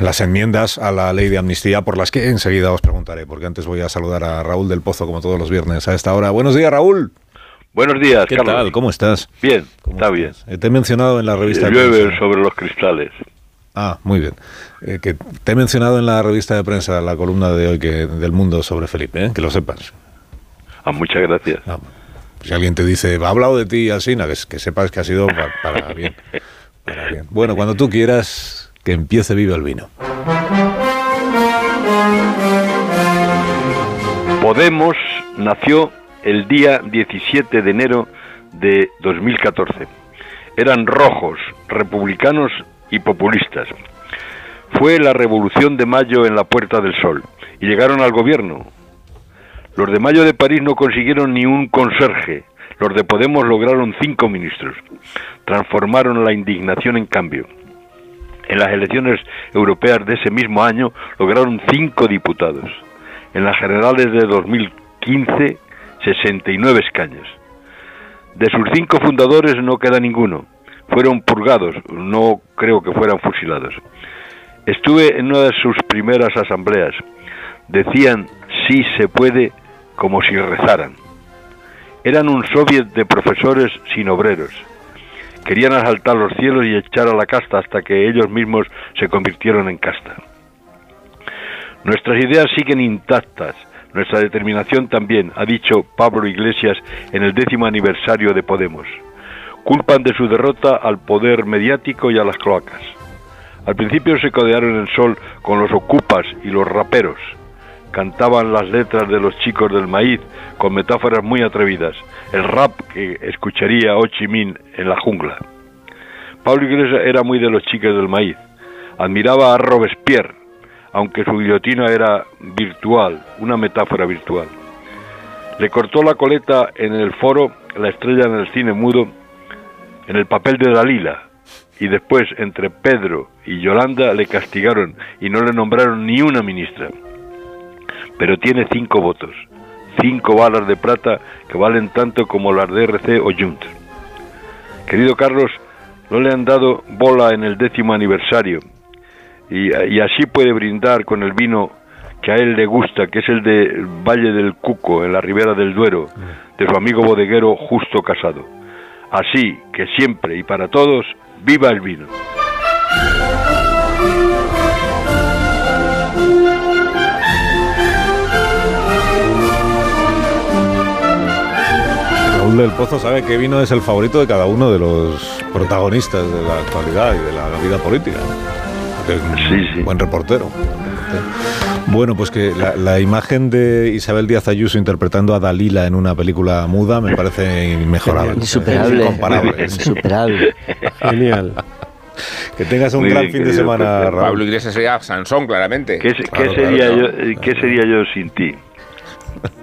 las enmiendas a la ley de amnistía por las que enseguida os preguntaré, porque antes voy a saludar a Raúl del Pozo como todos los viernes a esta hora. Buenos días, Raúl. Buenos días, ¿Qué tal? ¿Cómo estás? Bien, está bien. Eh, te he mencionado en la revista... Llueve sobre los cristales. Ah, muy bien. Eh, que te he mencionado en la revista de prensa, la columna de hoy que, del mundo sobre Felipe, ¿eh? que lo sepas. Ah, muchas gracias. Ah, si alguien te dice, ha hablado de ti así, que, que sepas que ha sido para, bien, para bien. Bueno, cuando tú quieras, que empiece vivo el vino. Podemos nació el día 17 de enero de 2014. Eran rojos, republicanos y populistas. Fue la Revolución de Mayo en la Puerta del Sol y llegaron al gobierno. Los de Mayo de París no consiguieron ni un conserje. Los de Podemos lograron cinco ministros. Transformaron la indignación en cambio. En las elecciones europeas de ese mismo año lograron cinco diputados. En las generales de 2015, 69 escaños. De sus cinco fundadores no queda ninguno. Fueron purgados, no creo que fueran fusilados. Estuve en una de sus primeras asambleas. Decían sí se puede como si rezaran. Eran un soviet de profesores sin obreros. Querían asaltar los cielos y echar a la casta hasta que ellos mismos se convirtieron en casta. Nuestras ideas siguen intactas, nuestra determinación también, ha dicho Pablo Iglesias en el décimo aniversario de Podemos. Culpan de su derrota al poder mediático y a las cloacas. Al principio se codearon el sol con los ocupas y los raperos. Cantaban las letras de los chicos del maíz con metáforas muy atrevidas, el rap que escucharía Ho Chi Minh en la jungla. Pablo Iglesias era muy de los chicos del maíz. Admiraba a Robespierre, aunque su guillotina era virtual, una metáfora virtual. Le cortó la coleta en el foro la estrella en el cine mudo en el papel de Dalila, y después entre Pedro y Yolanda le castigaron y no le nombraron ni una ministra. Pero tiene cinco votos, cinco balas de plata que valen tanto como las de RC o Junt. Querido Carlos, no le han dado bola en el décimo aniversario y, así puede brindar con el vino que a él le gusta, que es el de Valle del Cuco, en la ribera del Duero, de su amigo bodeguero Justo Casado. Así que siempre y para todos, viva el vino. Raúl del Pozo sabe que vino es el favorito de cada uno de los protagonistas de la actualidad y de la vida política. Es un buen reportero. Bueno, pues que la, la, imagen de Isabel Díaz Ayuso interpretando a Dalila en una película muda me parece inmejorable. Insuperable. Incomparable. Insuperable. Genial. Que tengas un Muy gran bien, fin de semana. Raúl. Pablo Iglesias sería Sansón, claramente. ¿Qué, sería claro, yo, claro. ¿Qué sería yo sin ti?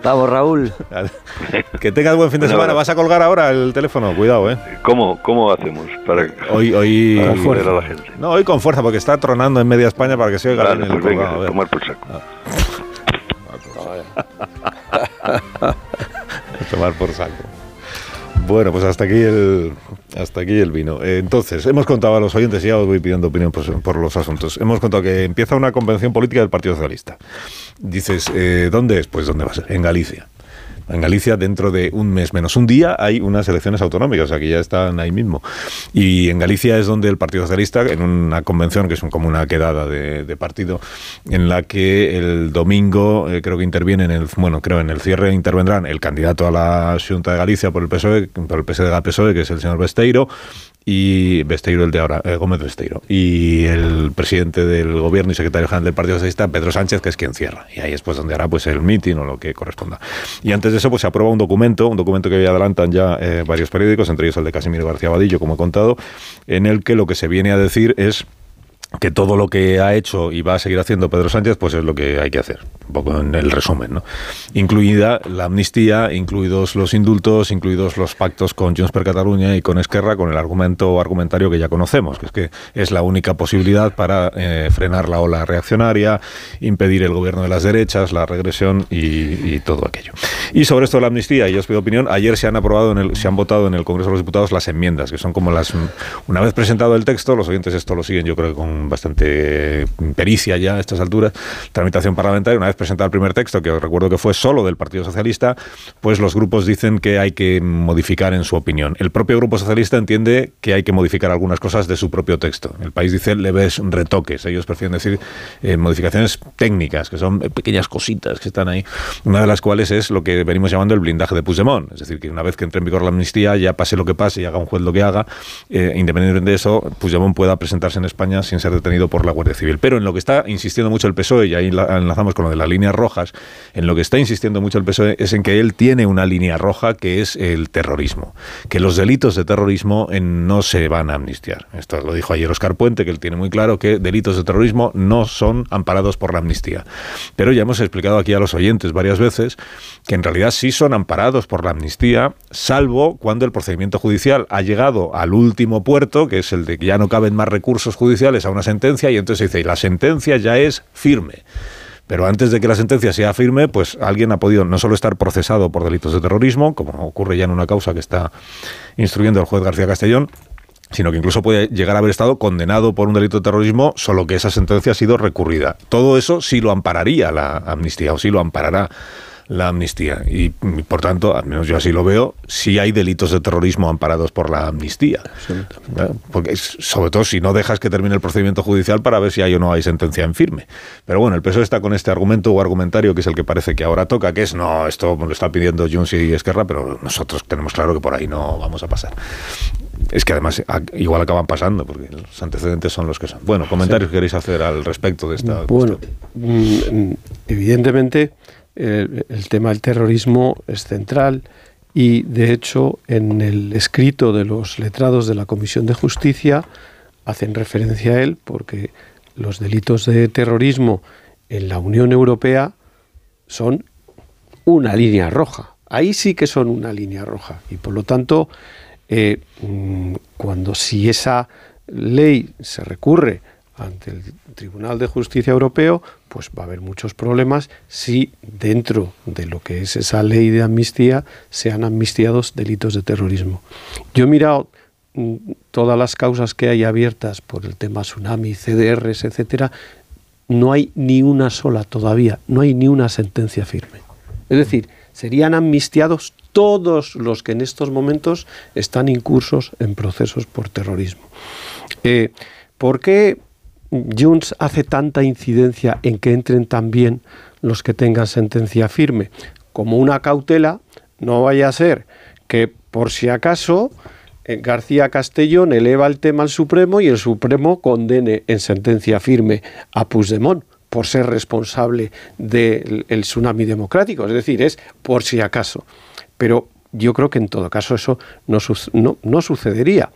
Vamos, Raúl. Que tengas buen fin de semana. Vas a colgar ahora el teléfono, cuidado, ¿eh? ¿Cómo, cómo hacemos para Hoy, hoy, para joder a la gente? No, hoy con fuerza, porque está tronando en media España para que se oiga Vale, bien el pues venga, colgado, a ver. tomar por saco. A tomar por saco. Bueno, pues hasta aquí el hasta aquí el vino. Eh, Entonces, hemos contado a los oyentes, ya os voy pidiendo opinión por, por los asuntos. Hemos contado que empieza una convención política del Partido Socialista. Dices, eh, ¿dónde es? Pues ¿dónde va a ser? En Galicia. En Galicia, dentro de un mes menos un día, hay unas elecciones autonómicas, o sea que ya están ahí mismo. Y en Galicia es donde el Partido Socialista, en una convención que es como una quedada de, de partido, en la que el domingo eh, creo que intervienen, el, bueno, creo en el cierre intervendrán el candidato a la Junta de Galicia por el PSOE, por el PSD-PSOE, E, que es el señor Besteiro, y Besteiro el de ahora, eh, Gómez Besteiro, y el presidente del gobierno y secretario general del Partido Socialista, Pedro Sánchez, que es quien cierra. Y ahí es pues donde hará pues el mitin o lo que corresponda. Y antes de eso pues se aprueba un documento, un documento que adelantan ya eh, varios periódicos, entre ellos el de Casimiro García Vadillo, como he contado, en el que lo que se viene a decir es que todo lo que ha hecho y va a seguir haciendo Pedro Sánchez, pues es lo que hay que hacer, un poco en el resumen, ¿no? Incluida la amnistía, incluidos los indultos, incluidos los pactos con Junts per Cataluña y con Esquerra, con el argumento argumentario que ya conocemos, que es que es la única posibilidad para eh, frenar la ola reaccionaria, impedir el gobierno de las derechas, la regresión y, todo aquello. Y sobre esto de la amnistía, y os pido opinión, ayer se han aprobado, en el, se han votado en el Congreso de los Diputados las enmiendas, que son como las... Una vez presentado el texto, los oyentes esto lo siguen yo creo que bastante pericia ya a estas alturas, tramitación parlamentaria, una vez presentado el primer texto, que recuerdo que fue solo del Partido Socialista, pues los grupos dicen que hay que modificar en su opinión. El propio Grupo Socialista entiende que hay que modificar algunas cosas de su propio texto. El país dice leves retoques, ellos prefieren decir eh, modificaciones técnicas, que son pequeñas cositas que están ahí, una de las cuales es lo que venimos llamando el blindaje de Puigdemont, es decir, que una vez que entre en vigor la amnistía, ya pase lo que pase y haga un juez lo que haga, eh, independientemente de eso, Puigdemont pueda presentarse en España sin ser detenido por la Guardia Civil. Pero en lo que está insistiendo mucho el PSOE, y ahí enlazamos con lo de las líneas rojas, en lo que está insistiendo mucho el PSOE es en que él tiene una línea roja que es el terrorismo, que los delitos de terrorismo no se van a amnistiar. Esto lo dijo ayer Oscar Puente, que él tiene muy claro que delitos de terrorismo no son amparados por la amnistía. Pero ya hemos explicado aquí a los oyentes varias veces que en realidad sí son amparados por la amnistía, salvo cuando el procedimiento judicial ha llegado al último puerto, que es el de que ya no caben más recursos judiciales a una sentencia, y entonces dice, y la sentencia ya es firme. Pero antes de que la sentencia sea firme, pues alguien ha podido no solo estar procesado por delitos de terrorismo, como ocurre ya en una causa que está instruyendo el juez García Castellón, sino que incluso puede llegar a haber estado condenado por un delito de terrorismo, solo que esa sentencia ha sido recurrida. Todo eso sí lo ampararía la amnistía o sí lo amparará la amnistía. Y por tanto, al menos yo así lo veo, sí hay delitos de terrorismo amparados por la amnistía. Porque sobre todo si no dejas que termine el procedimiento judicial para ver si hay o no hay sentencia en firme. Pero bueno, el PSOE está con este argumento o argumentario que es el que parece que ahora toca, que es no, esto lo está pidiendo Junts y Esquerra, pero nosotros tenemos claro que por ahí no vamos a pasar. Es que además igual acaban pasando, porque los antecedentes son los que son. Bueno, comentarios que queréis hacer al respecto de esta. Bueno, mm, evidentemente el, tema del terrorismo es central y de hecho en el escrito de los letrados de la Comisión de Justicia hacen referencia a él porque los delitos de terrorismo en la Unión Europea son una línea roja. Ahí sí que son una línea roja y por lo tanto eh, mm, cuando si esa ley se recurre ante el Tribunal de Justicia Europeo, pues va a haber muchos problemas si dentro de lo que es esa ley de amnistía se han amnistiados delitos de terrorismo. Yo he mirado mm, todas las causas que hay abiertas por el tema tsunami, CDRs, etcétera, no hay ni una sola todavía, no hay ni una sentencia firme. Es decir, serían amnistiados todos los que en estos momentos están incursos en procesos por terrorismo. Eh, ¿Por qué Junts hace tanta incidencia en que entren también los que tengan sentencia firme. Como una cautela, no vaya a ser que por si acaso eh, García Castellón eleva el tema al Supremo y el Supremo condene en sentencia firme a Puigdemont por ser responsable del tsunami democrático. Es decir, es por si acaso. Pero yo creo que en todo caso eso no, no, no sucedería.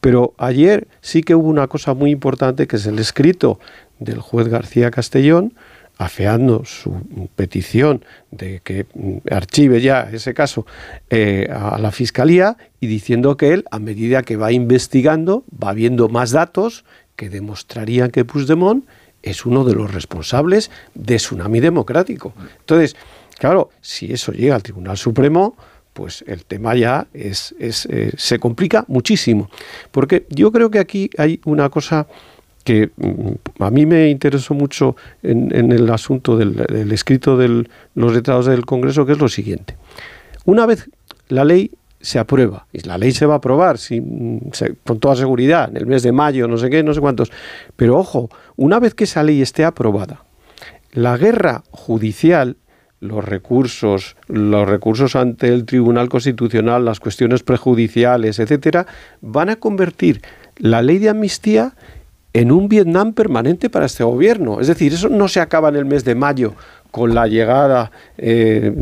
Pero ayer sí que hubo una cosa muy importante que es el escrito del juez García Castellón afeando su petición de que mm, archive ya ese caso eh, a la Fiscalía y diciendo que él, a medida que va investigando, va viendo más datos que demostrarían que Puigdemont es uno de los responsables de Tsunami Democrático. Entonces, claro, si eso llega al Tribunal Supremo, pues el tema ya es, eh, se complica muchísimo. Porque yo creo que aquí hay una cosa que mm, a mí me interesó mucho en, el asunto del, escrito de los letrados del Congreso, que es lo siguiente. Una vez la ley se aprueba, y la ley se va a aprobar mm, con toda seguridad en el mes de mayo, no sé qué, no sé cuántos, pero ojo, una vez que esa ley esté aprobada, la guerra judicial los recursos, los recursos ante el Tribunal Constitucional, las cuestiones prejudiciales, etcétera, van a convertir la ley de amnistía en un Vietnam permanente para este gobierno. Es decir, eso no se acaba en el mes de mayo con la llegada eh,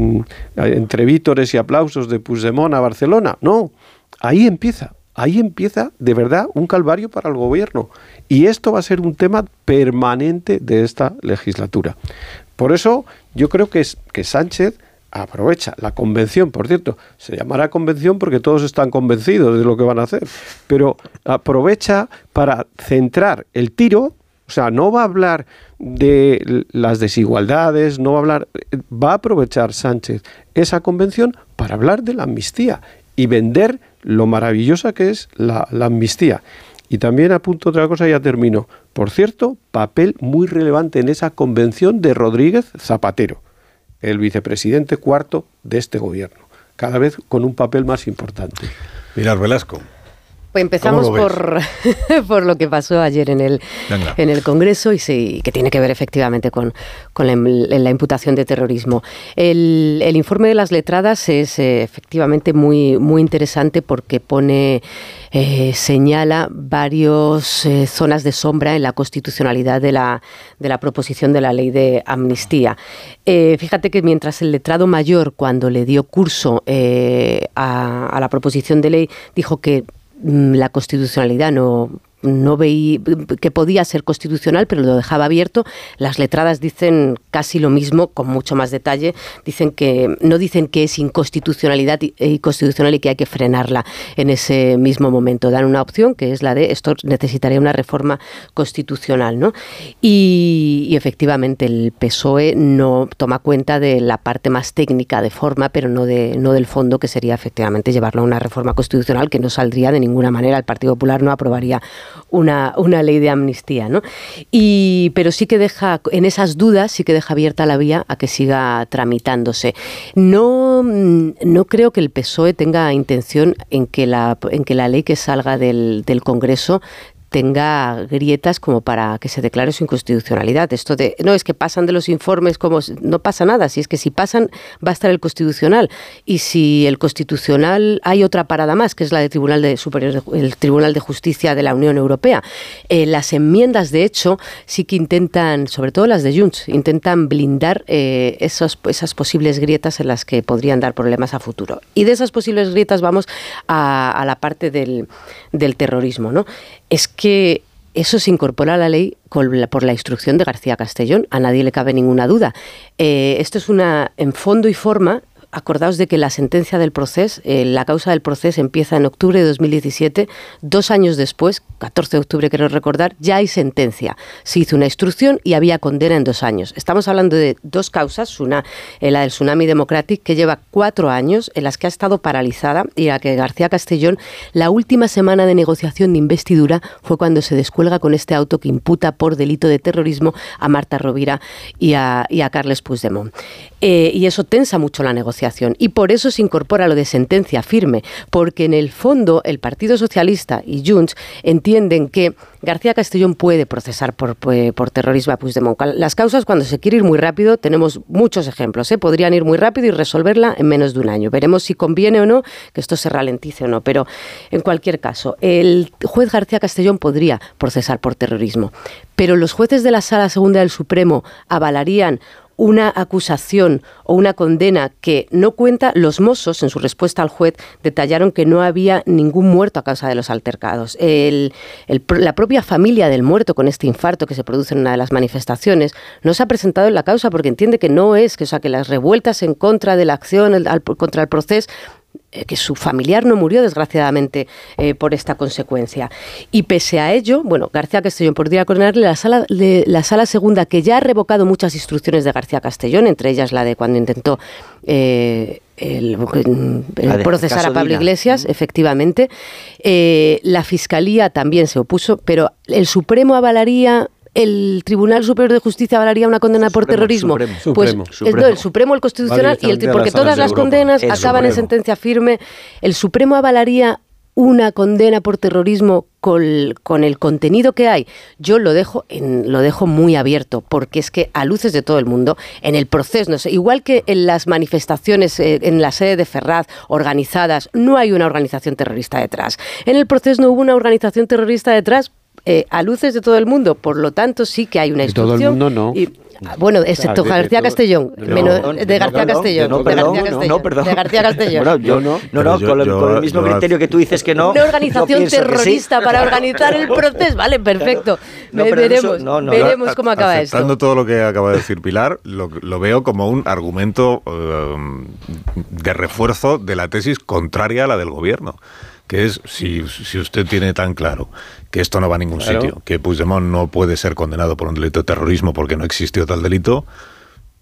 entre vítores y aplausos de Puigdemont a Barcelona. No, ahí empieza, ahí empieza de verdad un calvario para el gobierno. Y esto va a ser un tema permanente de esta legislatura. Por eso yo creo que, es, que Sánchez aprovecha la convención, por cierto, se llamará convención porque todos están convencidos de lo que van a hacer, pero aprovecha para centrar el tiro, o sea, no va a hablar de las desigualdades, no va a hablar, va a aprovechar Sánchez esa convención para hablar de la amnistía y vender lo maravillosa que es la, la amnistía. Y también apunto otra cosa, ya termino. Por cierto, papel muy relevante en esa convención de Rodríguez Zapatero, el vicepresidente cuarto de este gobierno, cada vez con un papel más importante. Mirar Velasco. Pues empezamos ¿Cómo lo por, por lo que pasó ayer en el, Venga. en el Congreso y sí, que tiene que ver efectivamente con, con la, la imputación de terrorismo. El, el informe de las letradas es eh, efectivamente muy, muy interesante porque pone, eh, señala varias zonas de sombra en la constitucionalidad de la, de la proposición de la ley de amnistía. Eh, fíjate que mientras el letrado mayor, cuando le dio curso eh, a, a la proposición de ley, dijo que la constitucionalidad no, no veía que podía ser constitucional, pero lo dejaba abierto. Las letradas dicen casi lo mismo, con mucho más detalle. Dicen que no dicen que es inconstitucionalidad y, y constitucional y que hay que frenarla en ese mismo momento. Dan una opción que es la de esto necesitaría una reforma constitucional, ¿no? Y, y efectivamente el PSOE no toma cuenta de la parte más técnica de forma, pero no de no del fondo, que sería efectivamente llevarlo a una reforma constitucional que no saldría de ninguna manera. El Partido Popular no aprobaría una, una ley de amnistía, ¿no? Y, pero sí que deja, en esas dudas, sí que deja abierta la vía a que siga tramitándose. No, no creo que el PSOE tenga intención en que la, en que la ley que salga del, del Congreso tenga grietas como para que se declare su inconstitucionalidad. Esto de, no, es que pasan de los informes como, no pasa nada, si es que si pasan va a estar el constitucional y si el constitucional hay otra parada más, que es la de Tribunal de Superior, el Tribunal de Justicia de la Unión Europea. Eh, las enmiendas, de hecho, sí que intentan, sobre todo las de Junts, intentan blindar eh, esas posibles grietas en las que podrían dar problemas a futuro. Y de esas posibles grietas vamos a, a la parte del, del terrorismo, ¿no? Es que eso se incorpora a la ley por la instrucción de García Castellón. A nadie le cabe ninguna duda. Eh, esto es una, en fondo y forma, acordaos de que la sentencia del proceso, eh, la causa del proceso empieza en octubre de 2017, dos años después, 14 de octubre quiero recordar, ya hay sentencia. Se hizo una instrucción y había condena en dos años. Estamos hablando de dos causas, una, eh, la del Tsunami Democratic, que lleva cuatro años, en las que ha estado paralizada y la que García Castellón, la última semana de negociación de investidura fue cuando se descuelga con este auto que imputa por delito de terrorismo a Marta Rovira y a, y a Carles Puigdemont. Eh, y eso tensa mucho la negociación. Y por eso se incorpora lo de sentencia firme, porque en el fondo el Partido Socialista y Junts entienden que García Castellón puede procesar por, por terrorismo a Puigdemont. Las causas, cuando se quiere ir muy rápido, tenemos muchos ejemplos. ¿eh? Podrían ir muy rápido y resolverla en menos de un año. Veremos si conviene o no que esto se ralentice o no. Pero en cualquier caso, el juez García Castellón podría procesar por terrorismo. Pero los jueces de la Sala Segunda del Supremo avalarían una acusación o una condena que no cuenta, los mozos, en su respuesta al juez, detallaron que no había ningún muerto a causa de los altercados. La propia familia del muerto con este infarto que se produce en una de las manifestaciones no se ha presentado en la causa porque entiende que no es, que, o sea, que las revueltas en contra de la acción, contra el proceso, que su familiar no murió desgraciadamente eh, por esta consecuencia. Y pese a ello, bueno, García Castellón podría condenarle la sala, de, la sala segunda, que ya ha revocado muchas instrucciones de García Castellón, entre ellas la de cuando intentó eh, el, el procesar a Pablo Iglesias, efectivamente. Eh, la Fiscalía también se opuso, pero el Supremo avalaría el Tribunal Superior de Justicia avalaría una condena por Supremo, terrorismo. Supremo. Pues Supremo. El, Supremo. no, el Supremo, el Constitucional y el porque todas las Europa. condenas acaban en sentencia firme. El Supremo avalaría una condena por terrorismo con, con, el contenido que hay, yo lo dejo, en, lo dejo muy abierto, porque es que a luces de todo el mundo, en el proceso, no sé, igual que en las manifestaciones eh, en la sede de Ferraz organizadas, no hay una organización terrorista detrás. En el proceso no hubo una organización terrorista detrás, eh, a luces de todo el mundo, por lo tanto sí que hay una De todo el instrucción. mundo no. y- bueno, excepto de- de García Castellón, no, menos- no, de García no, Castellón, no, de perdón, García no, Castellón, no, perdón. de García Castellón. Bueno, yo no, no, no, yo- con, el- yo- con el mismo yo- criterio que tú dices que no. Una organización sí. terrorista para organizar el proceso, vale, perfecto. Veremos, no, no, veremos cómo acaba esto. Aceptando todo lo que acaba de decir Pilar, lo, lo veo como un argumento eh, de refuerzo de la tesis contraria a la del gobierno. Que es, si, si usted tiene tan claro que esto no va a ningún Claro. sitio, que Puigdemont no puede ser condenado por un delito de terrorismo porque no existió tal delito,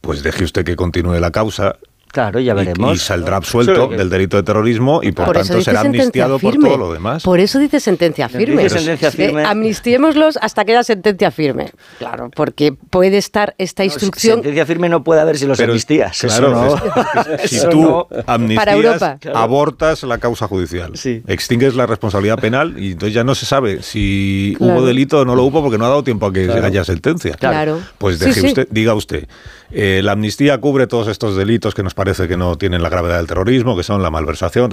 pues deje usted que continúe la causa, Claro, ya Y- veremos. Y, saldrá absuelto Sí. del delito de terrorismo y por, tanto será amnistiado por firme. todo lo demás. Por eso dice sentencia firme. Dice sentencia firme. Eh, amnistiémoslos hasta que haya sentencia firme. Claro, porque puede estar esta instrucción Sentencia firme no puede haber si los Pero, amnistías. eso claro, no. es- es- si tú no. amnistías, Para Europa. abortas la causa judicial, extingues la responsabilidad penal y entonces ya no se sabe si Claro. hubo delito o no lo hubo porque no ha dado tiempo a que Claro. haya sentencia. Claro. Pues Sí, deje sí. usted, diga usted, eh, la amnistía cubre todos estos delitos que nos parece que no tienen la gravedad del terrorismo, que son la malversación.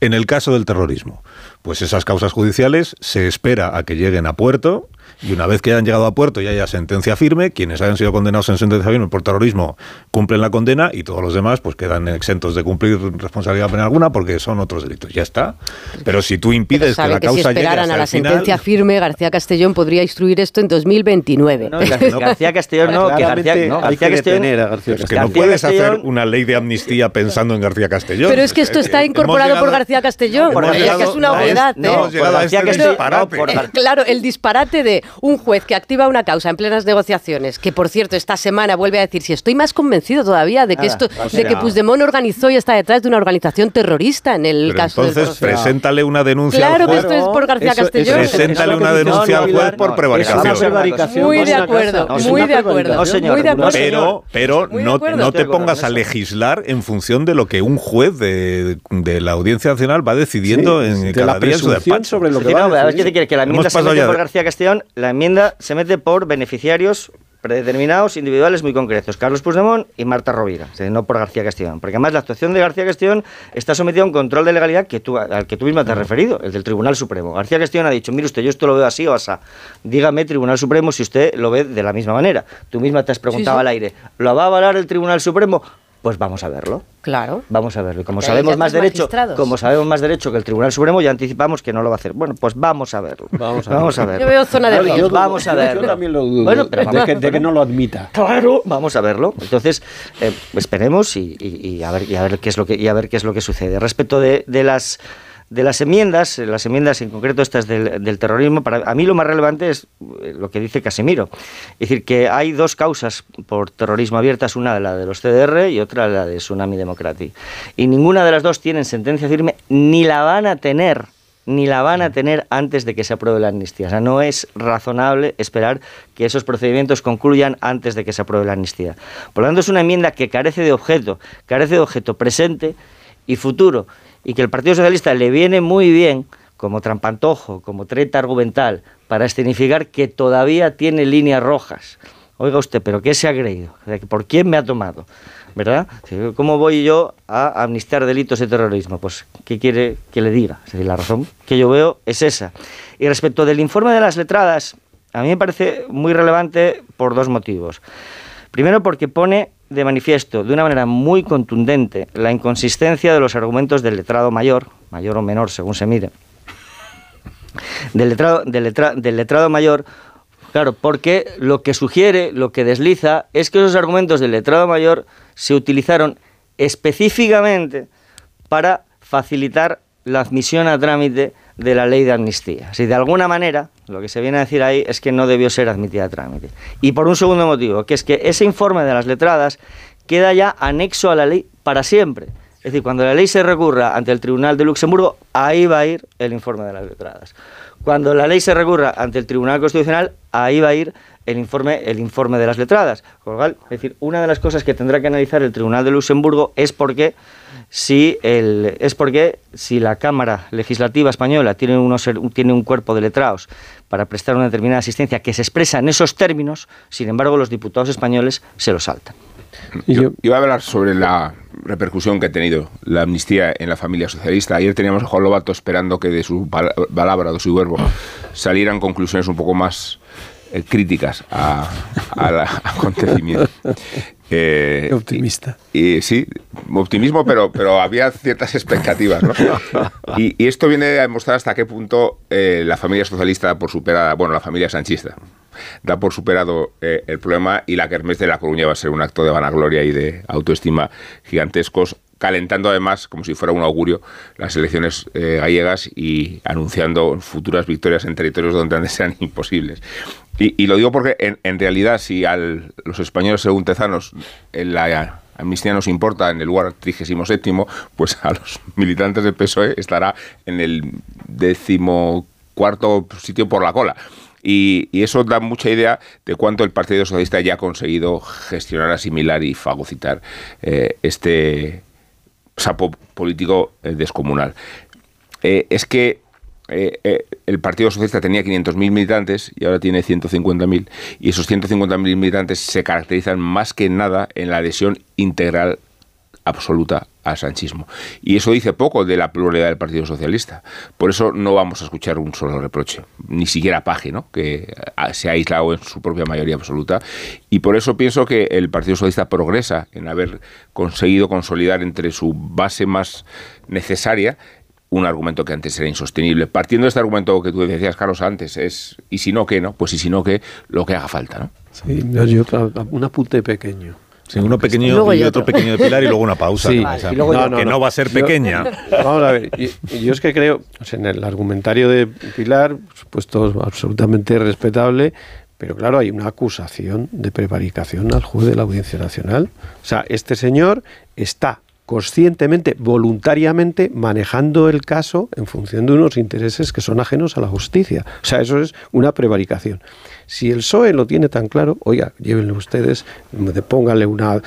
En el caso del terrorismo, pues esas causas judiciales se espera a que lleguen a puerto y una vez que hayan llegado a puerto y haya sentencia firme, quienes hayan sido condenados en sentencia firme por terrorismo cumplen la condena y todos los demás pues quedan exentos de cumplir responsabilidad penal alguna porque son otros delitos. Ya está. Pero si tú impides que la que si causa llegue esperaran hasta a la el final, sentencia firme, García Castellón podría instruir esto en 2029. No, Gar- García Castellón no, que García, no, García Castellón. es que no García puedes hacer Castellón- una ley de amnistía pensando en García Castellón. Pero es que esto está incorporado por llegado- García Castellón, Hemos ya que llegado es una obviedad. este- ¿eh? hemos llegado a este disparate. Claro, el disparate de un juez que activa una causa en plenas negociaciones, que por cierto esta semana vuelve a decir si estoy más convencido todavía de que esto, o de que Puigdemont organizó y está detrás de una organización terrorista en el Pero caso entonces del proceso. preséntale una denuncia Claro al que juez. esto es por García Eso- Castellón. Preséntale Eso una que dice denuncia al juez por No, prevaricación. Muy de acuerdo, No, muy de acuerdo. No, señor. Muy de acuerdo. Pero, pero Muy no, acuerdo. no te pongas a legislar en función de lo que un juez de, de la Audiencia Nacional va decidiendo Sí, en de cada la día en su sobre lo que Sí, va a no, decidir. es que quiere que la Hemos se pasado mete ya por de- García Castellón, la enmienda se mete por beneficiarios predeterminados, individuales muy concretos, Carlos Puigdemont y Marta Rovira, decir, no por García Castellón, porque además la actuación de García Castellón está sometida a un control de legalidad que tú, al que tú misma te has referido, el del Tribunal Supremo. García Castellón ha dicho, mire usted, yo esto lo veo así o asá. Dígame, Tribunal Supremo, si usted lo ve de la misma manera. Tú misma te has preguntado Sí, sí. al aire, ¿lo va a avalar el Tribunal Supremo? Pues vamos a verlo. Claro. Vamos a verlo. Y como Que sabemos más derecho, magistrados. como sabemos más derecho que el Tribunal Supremo, ya anticipamos que no lo va a hacer. Bueno, pues vamos a verlo. Vamos a a, verlo. Yo veo zona de yo dudo- Vamos a yo- verlo. Yo también lo dudo. Bueno, pero de, vamos- que, de que no lo admita. Claro, vamos a verlo. Entonces, eh, esperemos y, y- y a ver, y a ver qué es lo que y a ver qué es lo que sucede. Respecto de, de las de las enmiendas, eh, las enmiendas en concreto estas del, del terrorismo, para a mí lo más relevante es eh, lo que dice Casimiro. Es decir, que hay dos causas por terrorismo abiertas, una la de los CDR y otra la de Tsunami Democratic. Y ninguna de las dos tienen sentencia firme ni la van a tener ni la van a tener antes de que se apruebe la amnistía. O sea, no es razonable esperar que esos procedimientos concluyan antes de que se apruebe la amnistía. Por lo tanto, es una enmienda que carece de objeto, carece de objeto presente y futuro, y que el Partido Socialista le viene muy bien como trampantojo, como treta argumental, para escenificar que todavía tiene líneas rojas. Oiga usted, ¿pero qué se ha creído? ¿Por quién me ha tomado? ¿Verdad? ¿Cómo voy yo a amnistiar delitos de terrorismo? Pues, ¿qué quiere que le diga? La razón que yo veo es esa. Y respecto del informe de las letradas, a mí me parece muy relevante por dos motivos. Primero, porque pone de manifiesto de una manera muy contundente la inconsistencia de los argumentos del letrado mayor, mayor o menor según se mire, del letrado, del letra- del letrado mayor, claro, porque lo que sugiere, lo que desliza, es que esos argumentos del letrado mayor se utilizaron específicamente para facilitar la admisión a trámite de la ley de amnistía. Si de alguna manera lo que se viene a decir ahí es que no debió ser admitida a trámite. Y por un segundo motivo, que es que ese informe de las letradas queda ya anexo a la ley para siempre. Es decir, cuando la ley se recurra ante el Tribunal de Luxemburgo, ahí va a ir el informe de las letradas. Cuando la ley se recurra ante el Tribunal Constitucional, ahí va a ir el informe, el informe de las letradas. Con lo cual, es decir, una de las cosas que tendrá que analizar el Tribunal de Luxemburgo es por qué si el, es porque si la Cámara Legislativa Española tiene, unos, tiene un cuerpo de letrados para prestar una determinada asistencia que se expresa en esos términos, sin embargo los diputados españoles se lo saltan. Yo iba a hablar sobre la repercusión que ha tenido la amnistía en la familia socialista. Ayer teníamos a Juan Lobato esperando que de su pal- palabra, de su verbo, salieran conclusiones un poco más eh, críticas a- al acontecimiento. Eh, Optimista. y, y sí, optimismo, pero, pero había ciertas expectativas. ¿no? Y, y esto viene a demostrar hasta qué punto eh, la familia socialista da por superada, bueno, la familia sanchista, da por superado eh, el problema y la Kermés de La Coruña va a ser un acto de vanagloria y de autoestima gigantescos, calentando además, como si fuera un augurio, las elecciones eh, gallegas y anunciando futuras victorias en territorios donde antes eran imposibles. Y, lo digo porque en, en realidad si a los españoles según Tezanos en la Amnistía nos importa en el lugar 37, pues a los militantes del PSOE estará en el décimo cuarto sitio por la cola. Y, eso da mucha idea de cuánto el Partido Socialista ya ha conseguido gestionar, asimilar y fagocitar eh, este sapo político eh, descomunal. Eh, es que el Partido Socialista tenía 500.000 militantes y ahora tiene 150.000 y esos 150.000 militantes se caracterizan más que nada en la adhesión integral absoluta al sanchismo. Y eso dice poco de la pluralidad del Partido Socialista. Por eso no vamos a escuchar un solo reproche, ni siquiera Paje, ¿no? que se ha aislado en su propia mayoría absoluta. Y por eso pienso que el Partido Socialista progresa en haber conseguido consolidar entre su base más necesaria un argumento que antes era insostenible. Partiendo de este argumento que tú decías, Carlos, antes, es ¿y si no qué? no? Pues y si no qué, lo que haga falta, ¿no? Sí, yo, un apunte pequeño. Sí, uno pequeño y, otro pequeño de Pilar y luego una pausa. que no, va a ser pequeña. vamos a ver, yo, es que creo, en el argumentario de Pilar, supuesto absolutamente respetable, pero claro, hay una acusación de prevaricación al juez de la Audiencia Nacional. O sea, este señor está conscientemente, voluntariamente manejando el caso en función de unos intereses que son ajenos a la justicia. O sea, eso es una prevaricación. Si el PSOE lo tiene tan claro, oiga, llévenle ustedes, pónganle una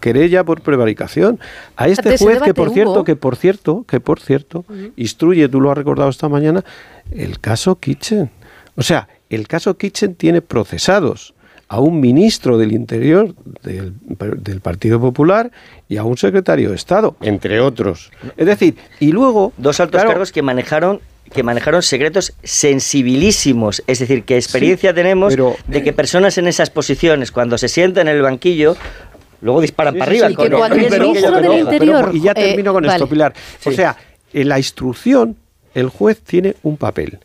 querella por prevaricación a este juez que por cierto, que por cierto, que por cierto, instruye, tú lo has recordado esta mañana, el caso Kitchen. O sea, el caso Kitchen tiene procesados a un ministro del Interior del, del, Partido Popular y a un secretario de Estado, entre otros. Es decir, y luego... Dos altos cargos que manejaron que manejaron secretos sensibilísimos. Es decir, qué experiencia tenemos de que personas en esas posiciones, cuando se sientan en el banquillo, luego disparan para arriba. y ya termino con esto, Pilar. O sea, en la instrucción, el juez tiene un papel,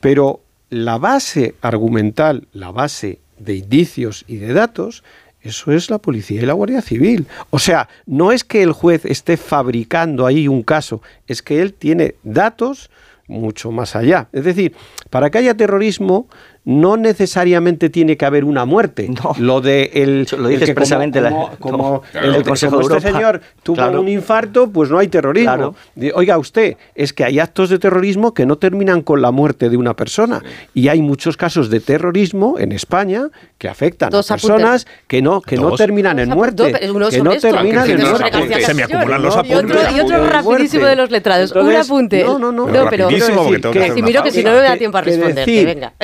pero la base argumental, la base de indicios y de datos, eso es la policía y la Guardia Civil. O sea, no es que el juez esté fabricando ahí un caso, es que él tiene datos mucho más allá. Es decir, para que haya terrorismo no necesariamente tiene que haber una muerte. Lo de el, lo dice expresamente como, el, Consejo de este señor tuvo un infarto, pues no hay terrorismo. Oiga usted, es que hay actos de terrorismo que no terminan con la muerte de una persona y hay muchos casos de terrorismo en España que afectan a personas que no que no terminan en muerte, que no terminan en muerte. Se me acumulan los apuntes. Y otro, rapidísimo de los letrados. un apunte. No, no, no. pero, que, miro que si no me da tiempo a responderte. Venga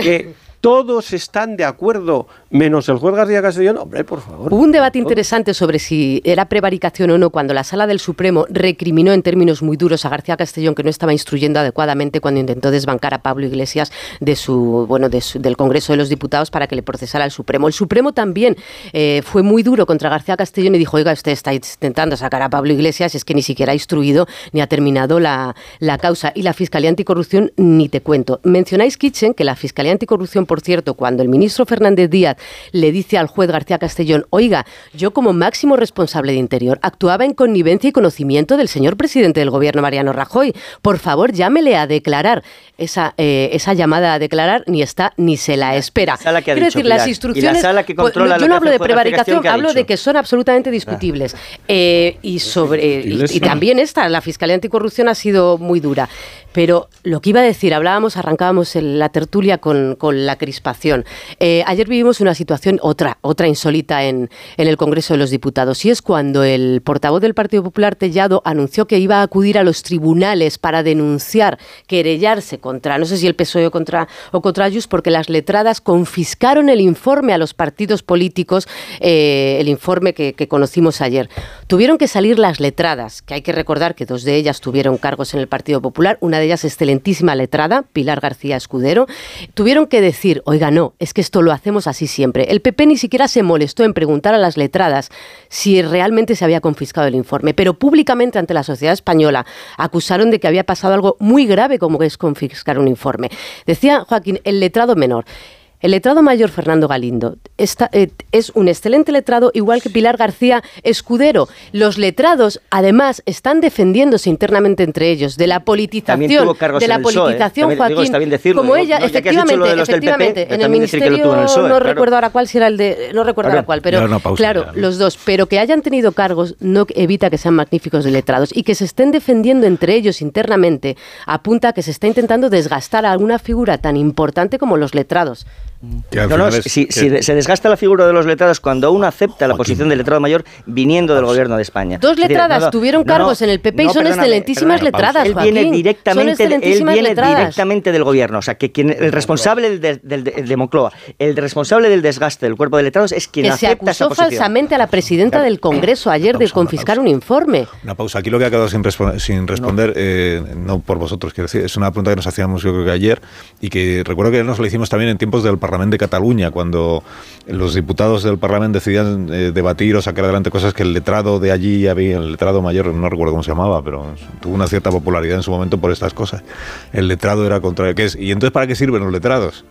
todos están de acuerdo, menos el juez García Castellón, hombre, por favor. Hubo un debate interesante sobre si era prevaricación o no cuando la Sala del Supremo recriminó en términos muy duros a García Castellón que no estaba instruyendo adecuadamente cuando intentó desbancar a Pablo Iglesias de su, bueno, del Congreso de los Diputados para que le procesara al Supremo. El Supremo también eh, fue muy duro contra García Castellón y dijo, oiga, usted está intentando sacar a Pablo Iglesias, es que ni siquiera ha instruido ni ha terminado la, la causa. Y la Fiscalía Anticorrupción, ni te cuento. Mencionáis, Kitchen, que la Fiscalía Anticorrupción, por por cierto, cuando el ministro Fernández Díaz le dice al juez García Castellón, oiga, yo como máximo responsable de Interior actuaba en connivencia y conocimiento del señor presidente del gobierno, Mariano Rajoy, por favor llámele a declarar. Esa, eh, esa llamada a declarar ni está ni se la espera. Quiero decir, las instrucciones. Pues, yo no hablo de prevaricación, hablo de que son absolutamente discutibles. Eh, y sobre y, también esta, la Fiscalía Anticorrupción ha sido muy dura. Pero lo que iba a decir, hablábamos, arrancábamos la tertulia con, la crispación. Eh, ayer vivimos una situación, otra, otra insólita en, en, el Congreso de los Diputados, y es cuando el portavoz del Partido Popular, Tellado, anunció que iba a acudir a los tribunales para denunciar, querellarse contra, no sé si el PSOE o contra, o contra Ayus, porque las letradas confiscaron el informe a los partidos políticos, eh, el informe que, que conocimos ayer. Tuvieron que salir las letradas, que hay que recordar que dos de ellas tuvieron cargos en el Partido Popular, una de ellas excelentísima letrada, Pilar García Escudero, tuvieron que decir, oiga, no, es que esto lo hacemos así siempre. El PP ni siquiera se molestó en preguntar a las letradas si realmente se había confiscado el informe, pero públicamente ante la sociedad española acusaron de que había pasado algo muy grave como es confiscar un informe. Decía Joaquín, el letrado menor. El letrado mayor Fernando Galindo está, eh, es un excelente letrado, igual que Pilar García Escudero. Los letrados, además, están defendiéndose internamente entre ellos de la politización, También tuvo cargos de la PSOE, ¿eh? politización, También, digo, Joaquín. está bien decirlo, como digo, ella, no, efectivamente, de PP, efectivamente, en el ministerio tuvo en el PSOE, no claro. recuerdo ahora cuál si era el de, no recuerdo ahora cuál, pero pausa, claro, ya. los dos, pero que hayan tenido cargos no evita que sean magníficos de letrados y que se estén defendiendo entre ellos internamente apunta a que se está intentando desgastar a una figura tan importante como los letrados. Que al No, no, es- si, que- si se desgasta la figura de los letrados cuando uno acepta la posición del letrado mayor viniendo del gobierno de España. Dos letradas no, tuvieron no, cargos en el PP y son excelentísimas letradas, Él viene directamente, él viene letradas. directamente del gobierno. O sea, que quien, el responsable del, de, del- del- de Moncloa, el responsable del desgaste del cuerpo de letrados es quien que se acepta esa acusó posición. falsamente a la presidenta del Congreso ayer de confiscar un informe. Una pausa. Aquí lo que ha quedado sin, respo- sin responder, eh, no. por vosotros, quiero decir, es una pregunta que nos hacíamos yo creo que ayer y que recuerdo que nos lo hicimos también en tiempos del Parlamento de Cataluña, cuando los diputados del Parlamento decidían eh, debatir o sacar adelante cosas que el letrado de allí había, el letrado mayor, no recuerdo cómo se llamaba, pero tuvo una cierta popularidad en su momento por estas cosas. El letrado era contra... ¿qué es? ¿Y entonces para qué sirven los letrados?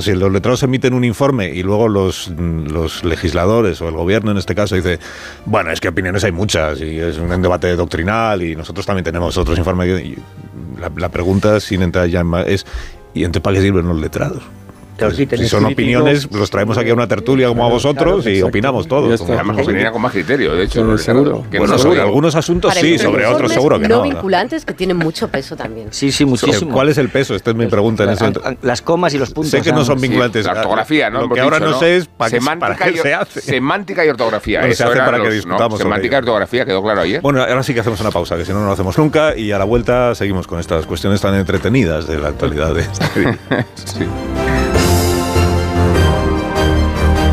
Si los letrados emiten un informe y luego los, los legisladores o el gobierno en este caso dice, bueno, es que opiniones hay muchas y es un debate doctrinal y nosotros también tenemos otros informes. La, la pregunta, sin entrar ya en más, es, ¿y entonces para qué sirven los letrados? Claro, sí, si son crítico. opiniones, los traemos aquí a una tertulia como a vosotros y opinamos todos. Además opinaría con más criterio, de hecho. Seguro. que no Bueno, sobre algunos asuntos sí, Parecen sobre otros seguro que no no. vinculantes que tienen mucho peso también. Sí, sí, muchísimo. ¿Cuál es el peso? Esta es mi pregunta en ese momento. Las comas y los puntos. Sé que no son Sí, vinculantes. La ortografía, ¿no? Lo que ahora no sé es para qué, para se hace. semántica y ortografía. Bueno, se hace para que discutamos Semántica y ortografía, quedó claro ayer. Bueno, ahora sí que hacemos una pausa, que si no, no lo hacemos nunca. Y a la vuelta seguimos con estas cuestiones tan entretenidas de la actualidad. De sí.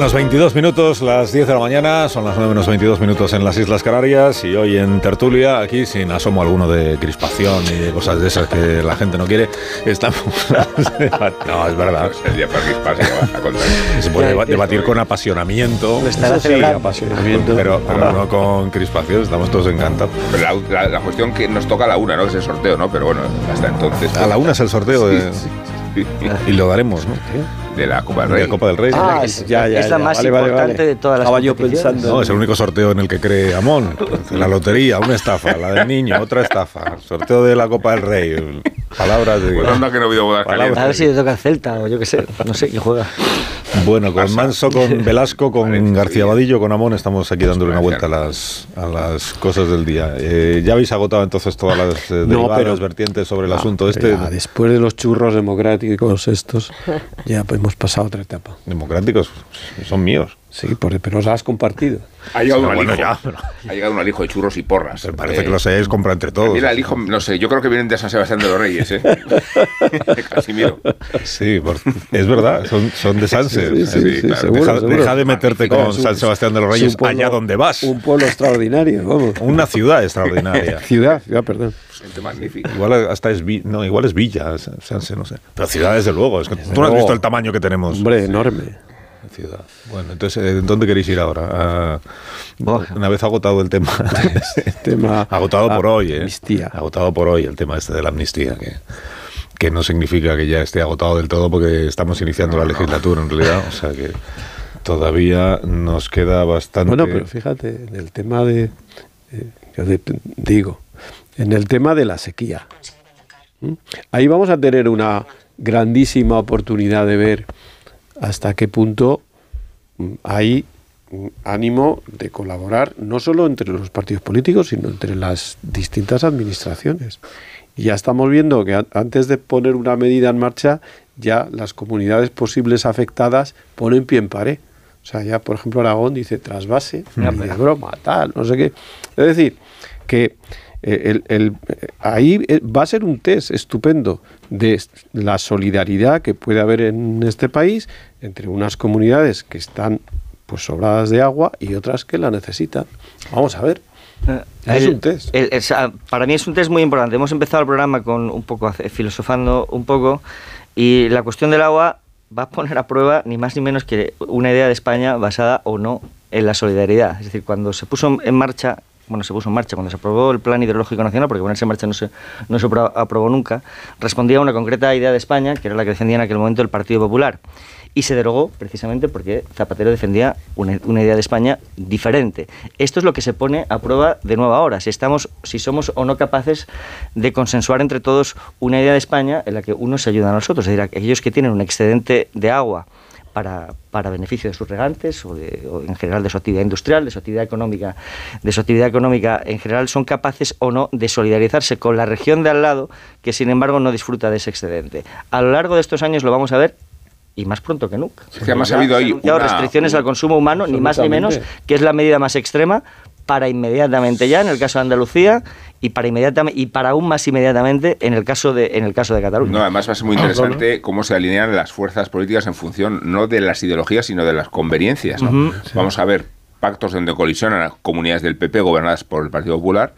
Menos 22 minutos, las 10 de la mañana, son las 9 menos 22 minutos en las Islas Canarias y hoy en Tertulia, aquí sin asomo alguno de crispación y de cosas de esas que la gente no quiere, estamos... no, es verdad. El día para crisparse. Se puede deba- debatir con apasionamiento, estará sí, apasionamiento, pero, pero no con crispación, estamos todos encantados. Pero la, la- la cuestión que nos toca a la una, ¿no? Es el sorteo, ¿no? Pero bueno, hasta entonces. A la una es el sorteo de- Sí, sí, sí. y lo daremos, ¿no? De la Copa del De Rey. la Copa del Rey. Ah, es- ya, ya, es la ya. más Vale, vale, importante vale. de todas las Estaba yo pensando. No, es el único sorteo en el que cree Amón. La lotería, una estafa. La del niño, otra estafa. Sorteo de la Copa del Rey. Palabras de. Pues anda que no ha habido bodas A ver si le toca el Celta o yo qué sé. No sé quién juega. Bueno, con Manso, con Velasco, con García Vadillo, con Amón, estamos aquí dándole una vuelta a las, a las cosas del día. Eh, ¿Ya habéis agotado entonces todas las eh, pero- vertientes sobre el Ah, asunto este? ya, después de los churros democráticos estos, ya pues, hemos pasado otra etapa. Democráticos son míos. Sí, por- pero los has compartido. Ha llegado, un Bueno, alijo, ya, pero- ha llegado un alijo de churros y porras. Parece Eh, que los hayáis comprado entre todos. Mira, el hijo, no sé, yo creo que vienen de San Sebastián de los Reyes, ¿eh? De Casimiro. Sí, por- es verdad, son, son de Sanse. Sí, sí, sí, claro. seguro, deja, seguro. deja de meterte con un- San Sebastián de los es Reyes un pueblo- allá donde vas. Un pueblo extraordinario, vamos. Una ciudad extraordinaria. Ciudad, ciudad, perdón. Gente magnífica. Igual hasta es no, igual es Villa, Sanse, no sé. Pero ciudad desde luego, es que tú no has luego. visto el tamaño que tenemos. Hombre, enorme. Ciudad. Bueno, entonces, eh, ¿dónde queréis ir ahora? Ah, una vez agotado el tema. tema agotado por hoy, ¿eh? amnistía. Agotado por hoy el tema este de la amnistía, que, que no significa que ya esté agotado del todo porque estamos iniciando la legislatura en realidad. O sea que todavía nos queda bastante. Bueno, pero fíjate, en el tema de, eh, yo de- digo, en el tema de la sequía, ahí vamos a tener una grandísima oportunidad de ver hasta qué punto mm, hay mm, ánimo de colaborar no solo entre los partidos políticos, sino entre las distintas administraciones. Y ya estamos viendo que antes de poner una medida en marcha, ya las comunidades posibles afectadas ponen pie en pared. O sea, ya, por ejemplo, Aragón dice trasvase, de broma, tal, no sé qué. Es decir, que el- el- eh, ahí eh, va a ser un test estupendo de la solidaridad que puede haber en este país entre unas comunidades que están pues sobradas de agua y otras que la necesitan. Vamos a ver. Es un test. el- ah, para mí es un test muy importante. Hemos empezado el programa con un poco filosofando un poco y la cuestión del agua va a poner a prueba ni más ni menos que una idea de España basada o no en la solidaridad. Es decir, cuando se puso en marcha, bueno, se puso en marcha, cuando se aprobó el Plan Hidrológico Nacional, porque ponerse en marcha no se, no se apro- aprobó nunca, respondía a una concreta idea de España, que era la que defendía en aquel momento el Partido Popular. Y se derogó precisamente porque Zapatero defendía una, una idea de España diferente. Esto es lo que se pone a prueba de nuevo ahora, si, estamos, si somos o no capaces de consensuar entre todos una idea de España en la que unos se ayudan a los otros. Es decir, aquellos que tienen un excedente de agua para, para beneficio de sus regantes o, de- o en general de su actividad industrial, de su actividad económica, de su actividad económica en general, son capaces o no de solidarizarse con la región de al lado que sin embargo no disfruta de ese excedente. A lo largo de estos años lo vamos a ver y más pronto que nunca. Que además Ya ha habido ahí una- restricciones al consumo humano, ni más ni menos, que es la medida más extrema para inmediatamente ya en el caso de Andalucía y para inmediatamente y para aún más inmediatamente en el caso de en el caso de Cataluña. No, además va a ser muy interesante cómo se alinean las fuerzas políticas en función no de las ideologías, sino de las conveniencias. Vamos a ver pactos donde colisionan comunidades del PP gobernadas por el Partido Popular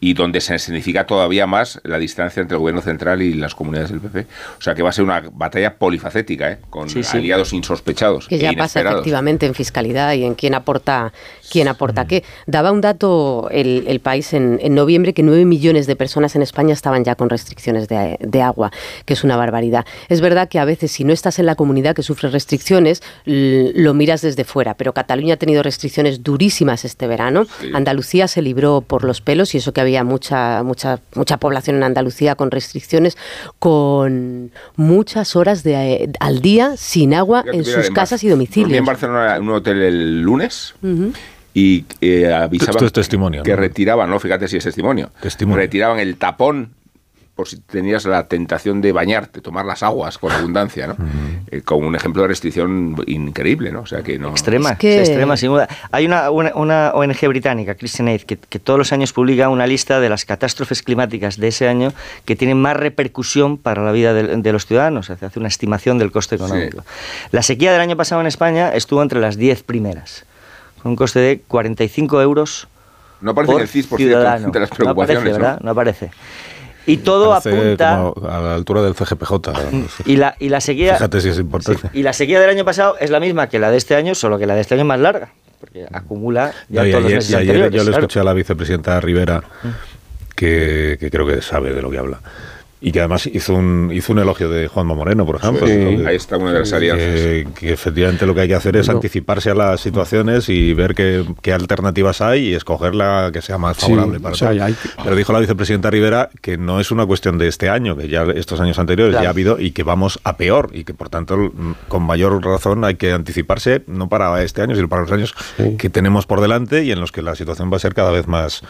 y donde se significa todavía más la distancia entre el gobierno central y las comunidades del PP. O sea que va a ser una batalla polifacética, ¿eh? con Sí, sí. aliados insospechados. que ya e pasa inesperados. efectivamente en fiscalidad y en quién aporta quién aporta qué. Daba un dato el, el país en, en noviembre que 9 millones de personas en España estaban ya con restricciones de, de agua, que es una barbaridad. Es verdad que a veces si no estás en la comunidad que sufre restricciones, lo miras desde fuera, pero Cataluña ha tenido restricciones durísimas este verano. Andalucía se libró por los pelos y eso que había mucha mucha mucha población en Andalucía con restricciones con muchas horas de, eh, al día sin agua en mira, sus en casas y dormí domicilios. en Barcelona en un hotel el lunes y eh, avisaban Esto es testimonio, que ¿no? retiraban, no, fíjate si es testimonio, retiraban el tapón por si tenías la tentación de bañarte, tomar las aguas con abundancia, ¿no? Eh, con un ejemplo de restricción increíble, ¿no? O sea que no... Extrema, Es que- extrema, sin duda. Hay una, una, una ONG británica, Christian Aid, que, que todos los años publica una lista de las catástrofes climáticas de ese año que tienen más repercusión para la vida de, de los ciudadanos. Hace hace una estimación del coste económico. La sequía del año pasado en España estuvo entre las 10 primeras, con un coste de 45 euros No aparece en por el CIS, por cierto, ciudadano. entre las no preocupaciones, aparece, ¿no? ¿verdad? No aparece. Y todo apunta... como a la altura del CGPJ. Y la, y la sequía... Fíjate si es importante. Y la sequía del año pasado es la misma que la de este año, solo que la de este año es más larga, porque acumula ya No, y todos ayer, los meses y ayer yo le claro. escuché a la vicepresidenta Rivera, que, que creo que sabe de lo que habla. Y que además hizo un, hizo un elogio de Juanma Moreno, por ejemplo. Sí, que- ahí está una de las alianzas. Que, que efectivamente lo que hay que hacer es No. anticiparse a las situaciones y ver qué, qué alternativas hay y escoger la que sea más Sí, favorable para o sea, todos. hay Pero dijo la vicepresidenta Rivera que no es una cuestión de este año, que ya estos años anteriores Claro. ya ha habido y que vamos a peor y que por tanto con mayor razón hay que anticiparse no para este año, sino para los años que tenemos por delante y en los que la situación va a ser cada vez más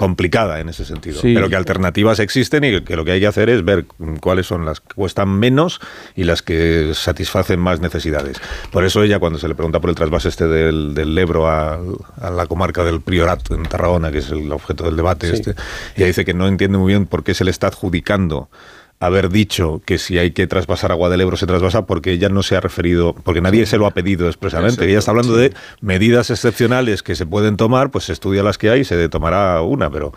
complicada en ese sentido. Sí. Pero que alternativas existen y que lo que hay que hacer es ver cuáles son las que cuestan menos y las que satisfacen más necesidades. Por eso ella cuando se le pregunta por el trasvase este del, del Ebro a, a la comarca del Priorat en Tarragona, que es el objeto del debate Sí. este, ella dice que no entiende muy bien por qué se le está adjudicando haber dicho que si hay que traspasar agua del Ebro se trasvasa porque ella no se ha referido, porque nadie se lo ha pedido expresamente. Exacto, ella está hablando de medidas excepcionales que se pueden tomar, pues se estudia las que hay y se tomará una, pero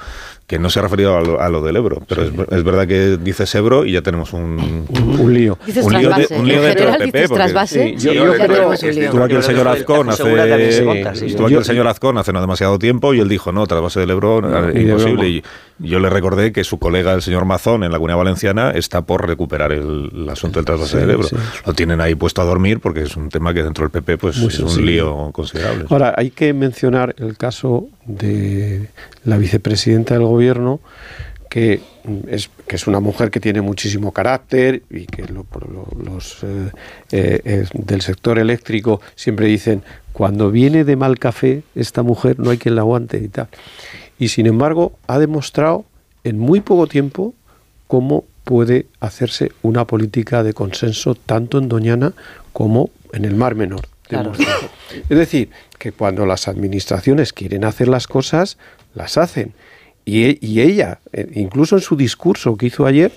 que no se ha referido a lo, a lo del Ebro. Pero es, es verdad que dices Ebro y ya tenemos un, Un, un lío. Dices un lío, de- un lío En dentro del general PP. dices porque- trasvase, Sí, sí, yo- ya yo- tenemos un lío. Estuvo aquí el señor Azcón hace, estuvo aquí el señor Azcón hace no demasiado tiempo y él dijo, no, trasvase del Ebro, No, eh, imposible. Y yo le recordé que su colega, el señor Mazón, en la Comunidad Valenciana, está por recuperar el, el asunto del trasvase Sí, del Ebro. sí. Lo tienen ahí puesto a dormir porque es un tema que dentro del PP pues, Muy es un lío considerable. Ahora, hay que mencionar el caso de la vicepresidenta del gobierno, que es, que es una mujer que tiene muchísimo carácter y que lo- lo- los eh, eh, del sector eléctrico siempre dicen, cuando viene de mal café, esta mujer no hay quien la aguante y tal. Y sin embargo, ha demostrado en muy poco tiempo cómo puede hacerse una política de consenso tanto en Doñana como en el Mar Menor. Claro. Es decir, que cuando las administraciones quieren hacer las cosas, las hacen. Y, e, y ella, eh, incluso en su discurso que hizo ayer,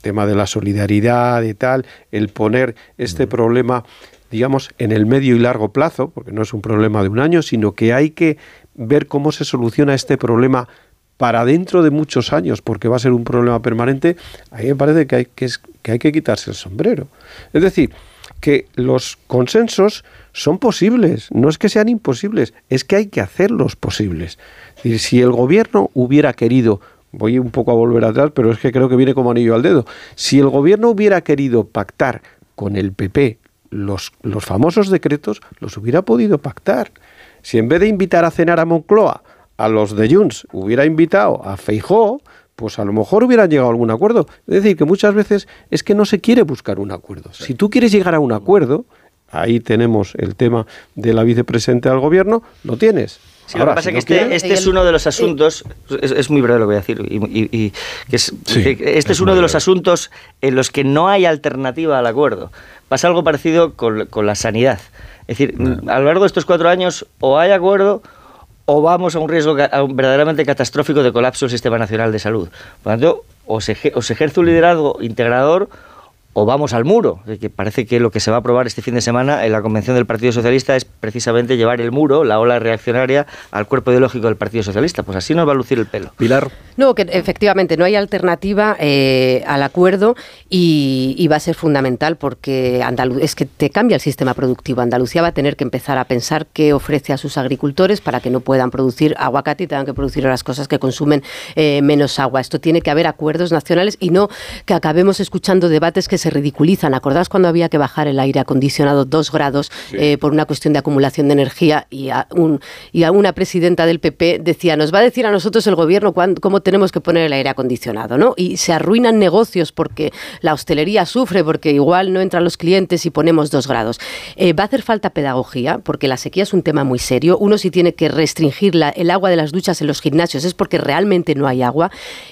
tema de la solidaridad y tal, el poner este problema, digamos, en el medio y largo plazo, porque no es un problema de un año, sino que hay que ver cómo se soluciona este problema para dentro de muchos años, porque va a ser un problema permanente, a mí me parece que hay que, que, hay que quitarse el sombrero. Es decir, que los consensos son posibles, no es que sean imposibles, es que hay que hacerlos posibles. Si el gobierno hubiera querido voy un poco a volver atrás, pero es que creo que viene como anillo al dedo. Si el gobierno hubiera querido pactar con el PP los, los famosos decretos, los hubiera podido pactar. Si en vez de invitar a cenar a Moncloa a los de Junts hubiera invitado a Feijó, pues a lo mejor hubieran llegado a algún acuerdo. Es decir, que muchas veces es que no se quiere buscar un acuerdo. Si tú quieres llegar a un acuerdo, ahí tenemos el tema de la vicepresidenta del gobierno, lo tienes. Sí, lo que pasa es que este, este es uno de los asuntos, es, muy breve lo que voy a decir, y, que es, este es, uno de los asuntos en los que no hay alternativa al acuerdo. Pasa algo parecido con, con la sanidad. Es decir, a lo largo de estos cuatro años o hay acuerdo o vamos a un riesgo verdaderamente catastrófico de colapso del Sistema Nacional de Salud. Por lo tanto, o se, o se ejerce un liderazgo integrador o vamos al muro. Que parece que lo que se va a aprobar este fin de semana en la convención del Partido Socialista es precisamente llevar el muro, la ola reaccionaria, al cuerpo ideológico del Partido Socialista. Pues así nos va a lucir el pelo. Pilar. No, que efectivamente no hay alternativa eh, al acuerdo y, va a ser fundamental porque es que te cambia el sistema productivo. Andalucía va a tener que empezar a pensar qué ofrece a sus agricultores para que no puedan producir aguacate y tengan que producir las cosas que consumen eh, menos agua. Esto tiene que haber acuerdos nacionales y no que acabemos escuchando debates que se ridiculizan. ¿Acordáis cuando había que bajar el aire acondicionado dos grados eh, por una cuestión de acumulación de energía y a, un, y a una presidenta del PP decía, nos va a decir a nosotros el gobierno cómo tenemos que poner el aire acondicionado, ¿no? Y se arruinan negocios porque la hostelería sufre, porque igual no entran los clientes y ponemos dos grados. Eh, va a hacer falta pedagogía, porque la sequía es un tema muy serio. Uno si tiene que restringir la, el agua de las duchas en los gimnasios es porque realmente no hay agua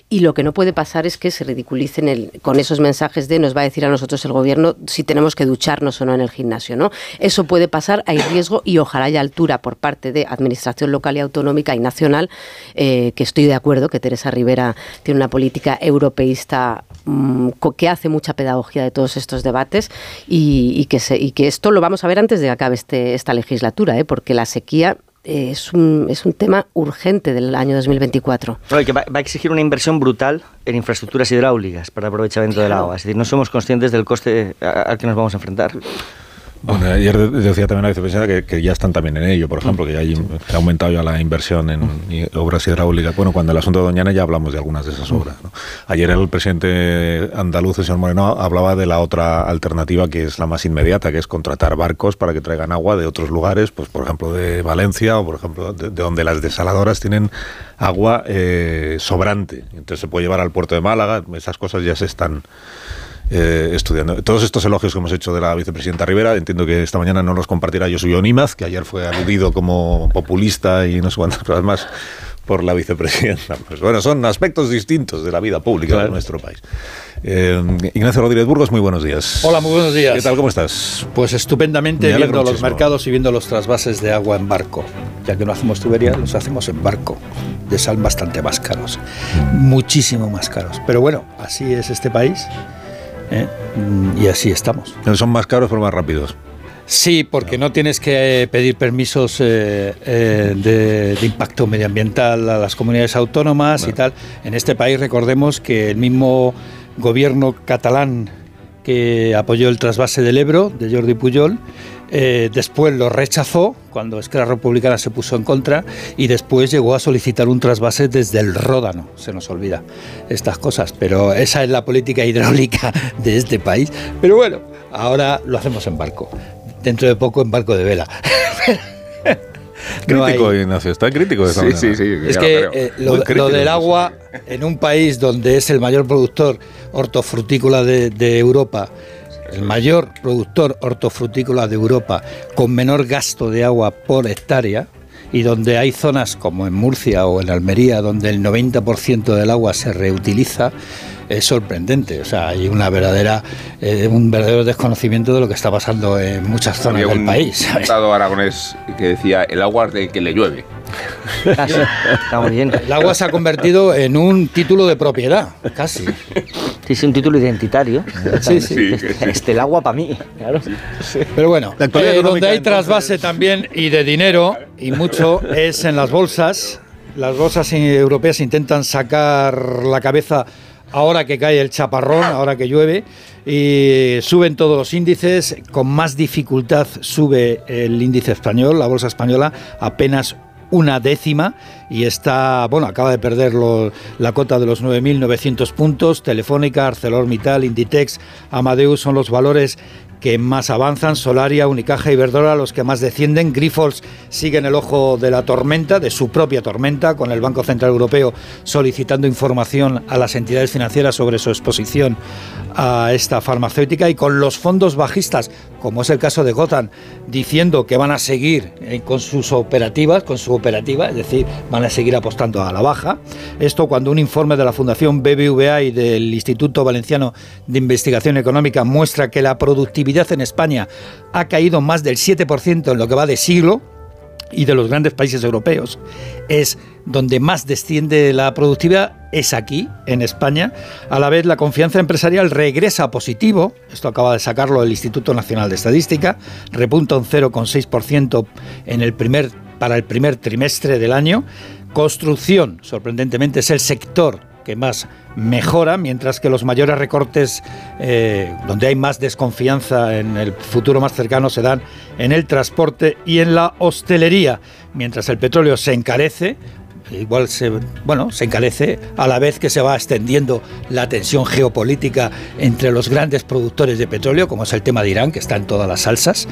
y lo que no puede pasar es que se ridiculicen el, con esos mensajes de nos va a decir a nosotros el gobierno si tenemos que ducharnos o no en el gimnasio, ¿no? Eso puede pasar, hay riesgo y ojalá haya altura por parte de administración local y autonómica y nacional, eh, que estoy de acuerdo que Teresa Rivera tiene una política europeísta mm, que hace mucha pedagogía de todos estos debates y, que, y que esto lo vamos a ver antes de que acabe este, esta legislatura, ¿eh? porque la sequía es un, es un tema urgente del año 2024. que va, a exigir una inversión brutal en infraestructuras hidráulicas para aprovechamiento del agua. Es decir, no somos conscientes del coste al que nos vamos a enfrentar. Bueno, ayer decía también la vicepresidenta que, ya están también en ello, por ejemplo, que ya hay, ha aumentado ya la inversión en obras hidráulicas. Bueno, cuando el asunto de Doñana ya hablamos de algunas de esas obras. Ayer el presidente andaluz, el señor Moreno, hablaba de la otra alternativa que es la más inmediata, que es contratar barcos para que traigan agua de otros lugares, pues por ejemplo de Valencia o por ejemplo de, donde las desaladoras tienen agua eh, sobrante. Entonces se puede llevar al puerto de Málaga, esas cosas ya se están eh, estudiando. Todos estos elogios que hemos hecho de la vicepresidenta Rivera, entiendo que esta mañana no los compartirá Josué Nimaz, que ayer fue aludido como populista y no sé cuántas cosas más por la vicepresidenta. Pues bueno, son aspectos distintos de la vida pública de nuestro país. Eh, Ignacio Rodríguez Burgos, muy buenos días. Hola, muy buenos días. ¿Qué tal? ¿Cómo estás? Pues estupendamente viendo los mercados y viendo los trasvases de agua en barco. Ya que no hacemos tuberías, los hacemos en barco. De sal bastante más caros. Mm. Muchísimo más caros. Pero bueno, así es este país ¿eh? y así estamos. Son más caros pero más rápidos. Sí, porque no tienes que pedir permisos eh, eh, de, impacto medioambiental a las comunidades autónomas y tal. En este país recordemos que el mismo gobierno catalán que apoyó el trasvase del Ebro, de Jordi Pujol, eh, después lo rechazó cuando Esquerra Republicana se puso en contra y después llegó a solicitar un trasvase desde el Ródano. Se nos olvida estas cosas, pero esa es la política hidráulica de este país. Pero bueno, ahora lo hacemos en barco. Dentro de poco en barco de vela. crítico, Ignacio, está crítico de sí, sí, sí, Es que eh, lo, del agua en un país donde es el mayor productor hortofrutícola de Europa el mayor productor hortofrutícola de Europa con menor gasto de agua por hectárea y donde hay zonas como en Murcia o en Almería donde el 90% del agua se reutiliza, es sorprendente. O sea, hay una verdadera, eh, un verdadero desconocimiento de lo que está pasando en muchas zonas del país. Un estado aragonés que decía el agua de que le llueve. Casi. Está muy bien. El agua se ha convertido en un título de propiedad, casi. Sí, es un título identitario. Sí, sí. Este, el agua para mí. Claro. Pero bueno, eh, donde hay entonces- trasvase también y de dinero y mucho es en las bolsas. Las bolsas europeas intentan sacar la cabeza ahora que cae el chaparrón, ahora que llueve, y suben todos los índices. Con más dificultad sube el índice español, la bolsa española, apenas una décima y está, bueno, acaba de perder lo- la cota de los 9.900 puntos. Telefónica, ArcelorMittal, Inditex, Amadeus son los valores que más avanzan, Solaria, Unicaja y Iberdrola los que más descienden. Grifols sigue en el ojo de la tormenta, de su propia tormenta, con el Banco Central Europeo solicitando información a las entidades financieras sobre su exposición a esta farmacéutica y con los fondos bajistas, como es el caso de Gotham, diciendo que van a seguir eh, con sus operativas, con su operativa, es decir, van a seguir apostando a la baja. Esto cuando un informe de la Fundación BBVA y del Instituto Valenciano de Investigación Económica muestra que la productividad en España ha caído más del 7% en lo que va de siglo, y de los grandes países europeos es donde más desciende la productividad es aquí, en España. A la vez, la confianza empresarial regresa positivo. Esto acaba de sacarlo el Instituto Nacional de Estadística. Repunta un 0,6% en el primer, para el primer trimestre del año. Construcción, sorprendentemente, es el sector que más mejora, mientras que los mayores recortes, eh, donde hay más desconfianza en el futuro más cercano, se dan en el transporte y en la hostelería, mientras el petróleo se encarece. Igual se, bueno, se encarece a la vez que se va extendiendo la tensión geopolítica entre los grandes productores de petróleo, como es el tema de Irán, que está en todas las salsas,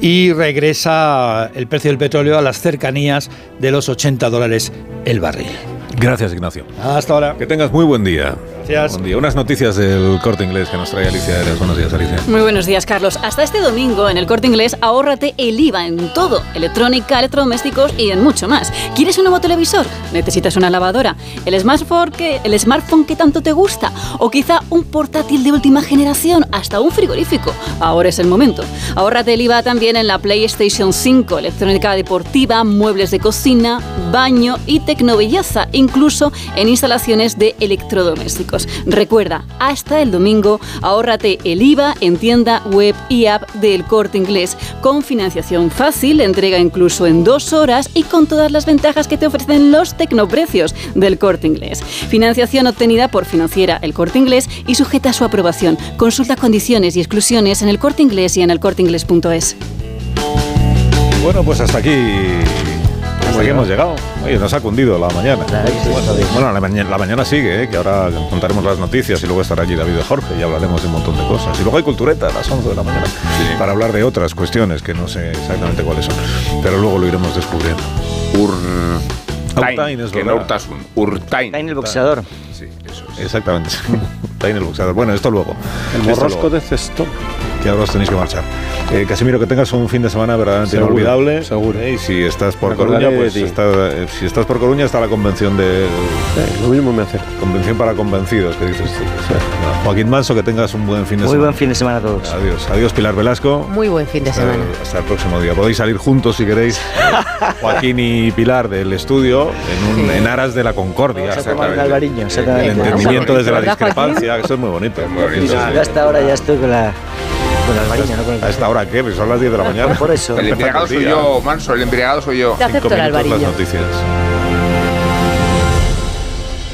y regresa el precio del petróleo a las cercanías de los 80 dólares el barril. Gracias, Ignacio. Hasta ahora. Que tengas muy buen día. Gracias. Buen día. Unas noticias del corte inglés que nos trae Alicia Eres. Buenos días, Alicia. Muy buenos días, Carlos. Hasta este domingo en el corte inglés, ahórrate el IVA en todo: electrónica, electrodomésticos y en mucho más. ¿Quieres un nuevo televisor? ¿Necesitas una lavadora? ¿El smartphone que, el smartphone que tanto te gusta? ¿O quizá un portátil de última generación? ¿Hasta un frigorífico? Ahora es el momento. Ahórrate el IVA también en la PlayStation 5, electrónica deportiva, muebles de cocina, baño y tecnobelleza, incluso en instalaciones de electrodomésticos. Recuerda, hasta el domingo, ahórrate el IVA en tienda web y app del corte inglés, con financiación fácil, entrega incluso en dos horas y con todas las ventajas que te ofrecen los tecnoprecios del corte inglés. Financiación obtenida por financiera el corte inglés y sujeta a su aprobación. Consulta condiciones y exclusiones en el corte inglés y en el corteinglés.es. Bueno, pues hasta aquí. Hasta aquí hemos llegado. Oye, nos ha cundido la mañana. Bueno, bueno, la, mañana, la mañana sigue, ¿eh? que ahora contaremos las noticias y luego estará allí David de Jorge y hablaremos de un montón de cosas. Y luego hay cultureta a las 11 de la mañana para hablar de otras cuestiones que no sé exactamente cuáles son, pero luego lo iremos descubriendo. Urtain, es que no Urtasun. Urtain. Urtain el boxeador. Sí, eso es. Exactamente. Urtain el boxeador. Bueno, esto luego. El luego. de cestón. Que ahora os tenéis que marchar. Eh, Casimiro, que tengas un fin de semana verdaderamente Seguro, inolvidable. seguro. Eh, y si estás por Me Coruña, pues está, eh, si estás por Coruña está la convención de lo mismo me hace. convención para convencidos que dices tú. Joaquín Manso, que tengas un buen fin de Muy semana. buen fin de semana a todos. Adiós, adiós Pilar Velasco. Muy buen fin de Hasta, semana. hasta el próximo día. Podéis salir juntos si queréis, Joaquín y Pilar del estudio, en, un, en aras de la concordia. Vamos a tomar El exactamente. entendimiento desde la ¿Verdad, Joaquín? discrepancia, que eso es muy bonito. Y yo hasta ahora ya estoy con la, con la albariño, no con el ¿A esta hora qué? Pues son las 10 de la mañana. Por eso. El embriagado soy yo, Manso, el embriagado soy yo. Te acepto Cinco minutos las noticias.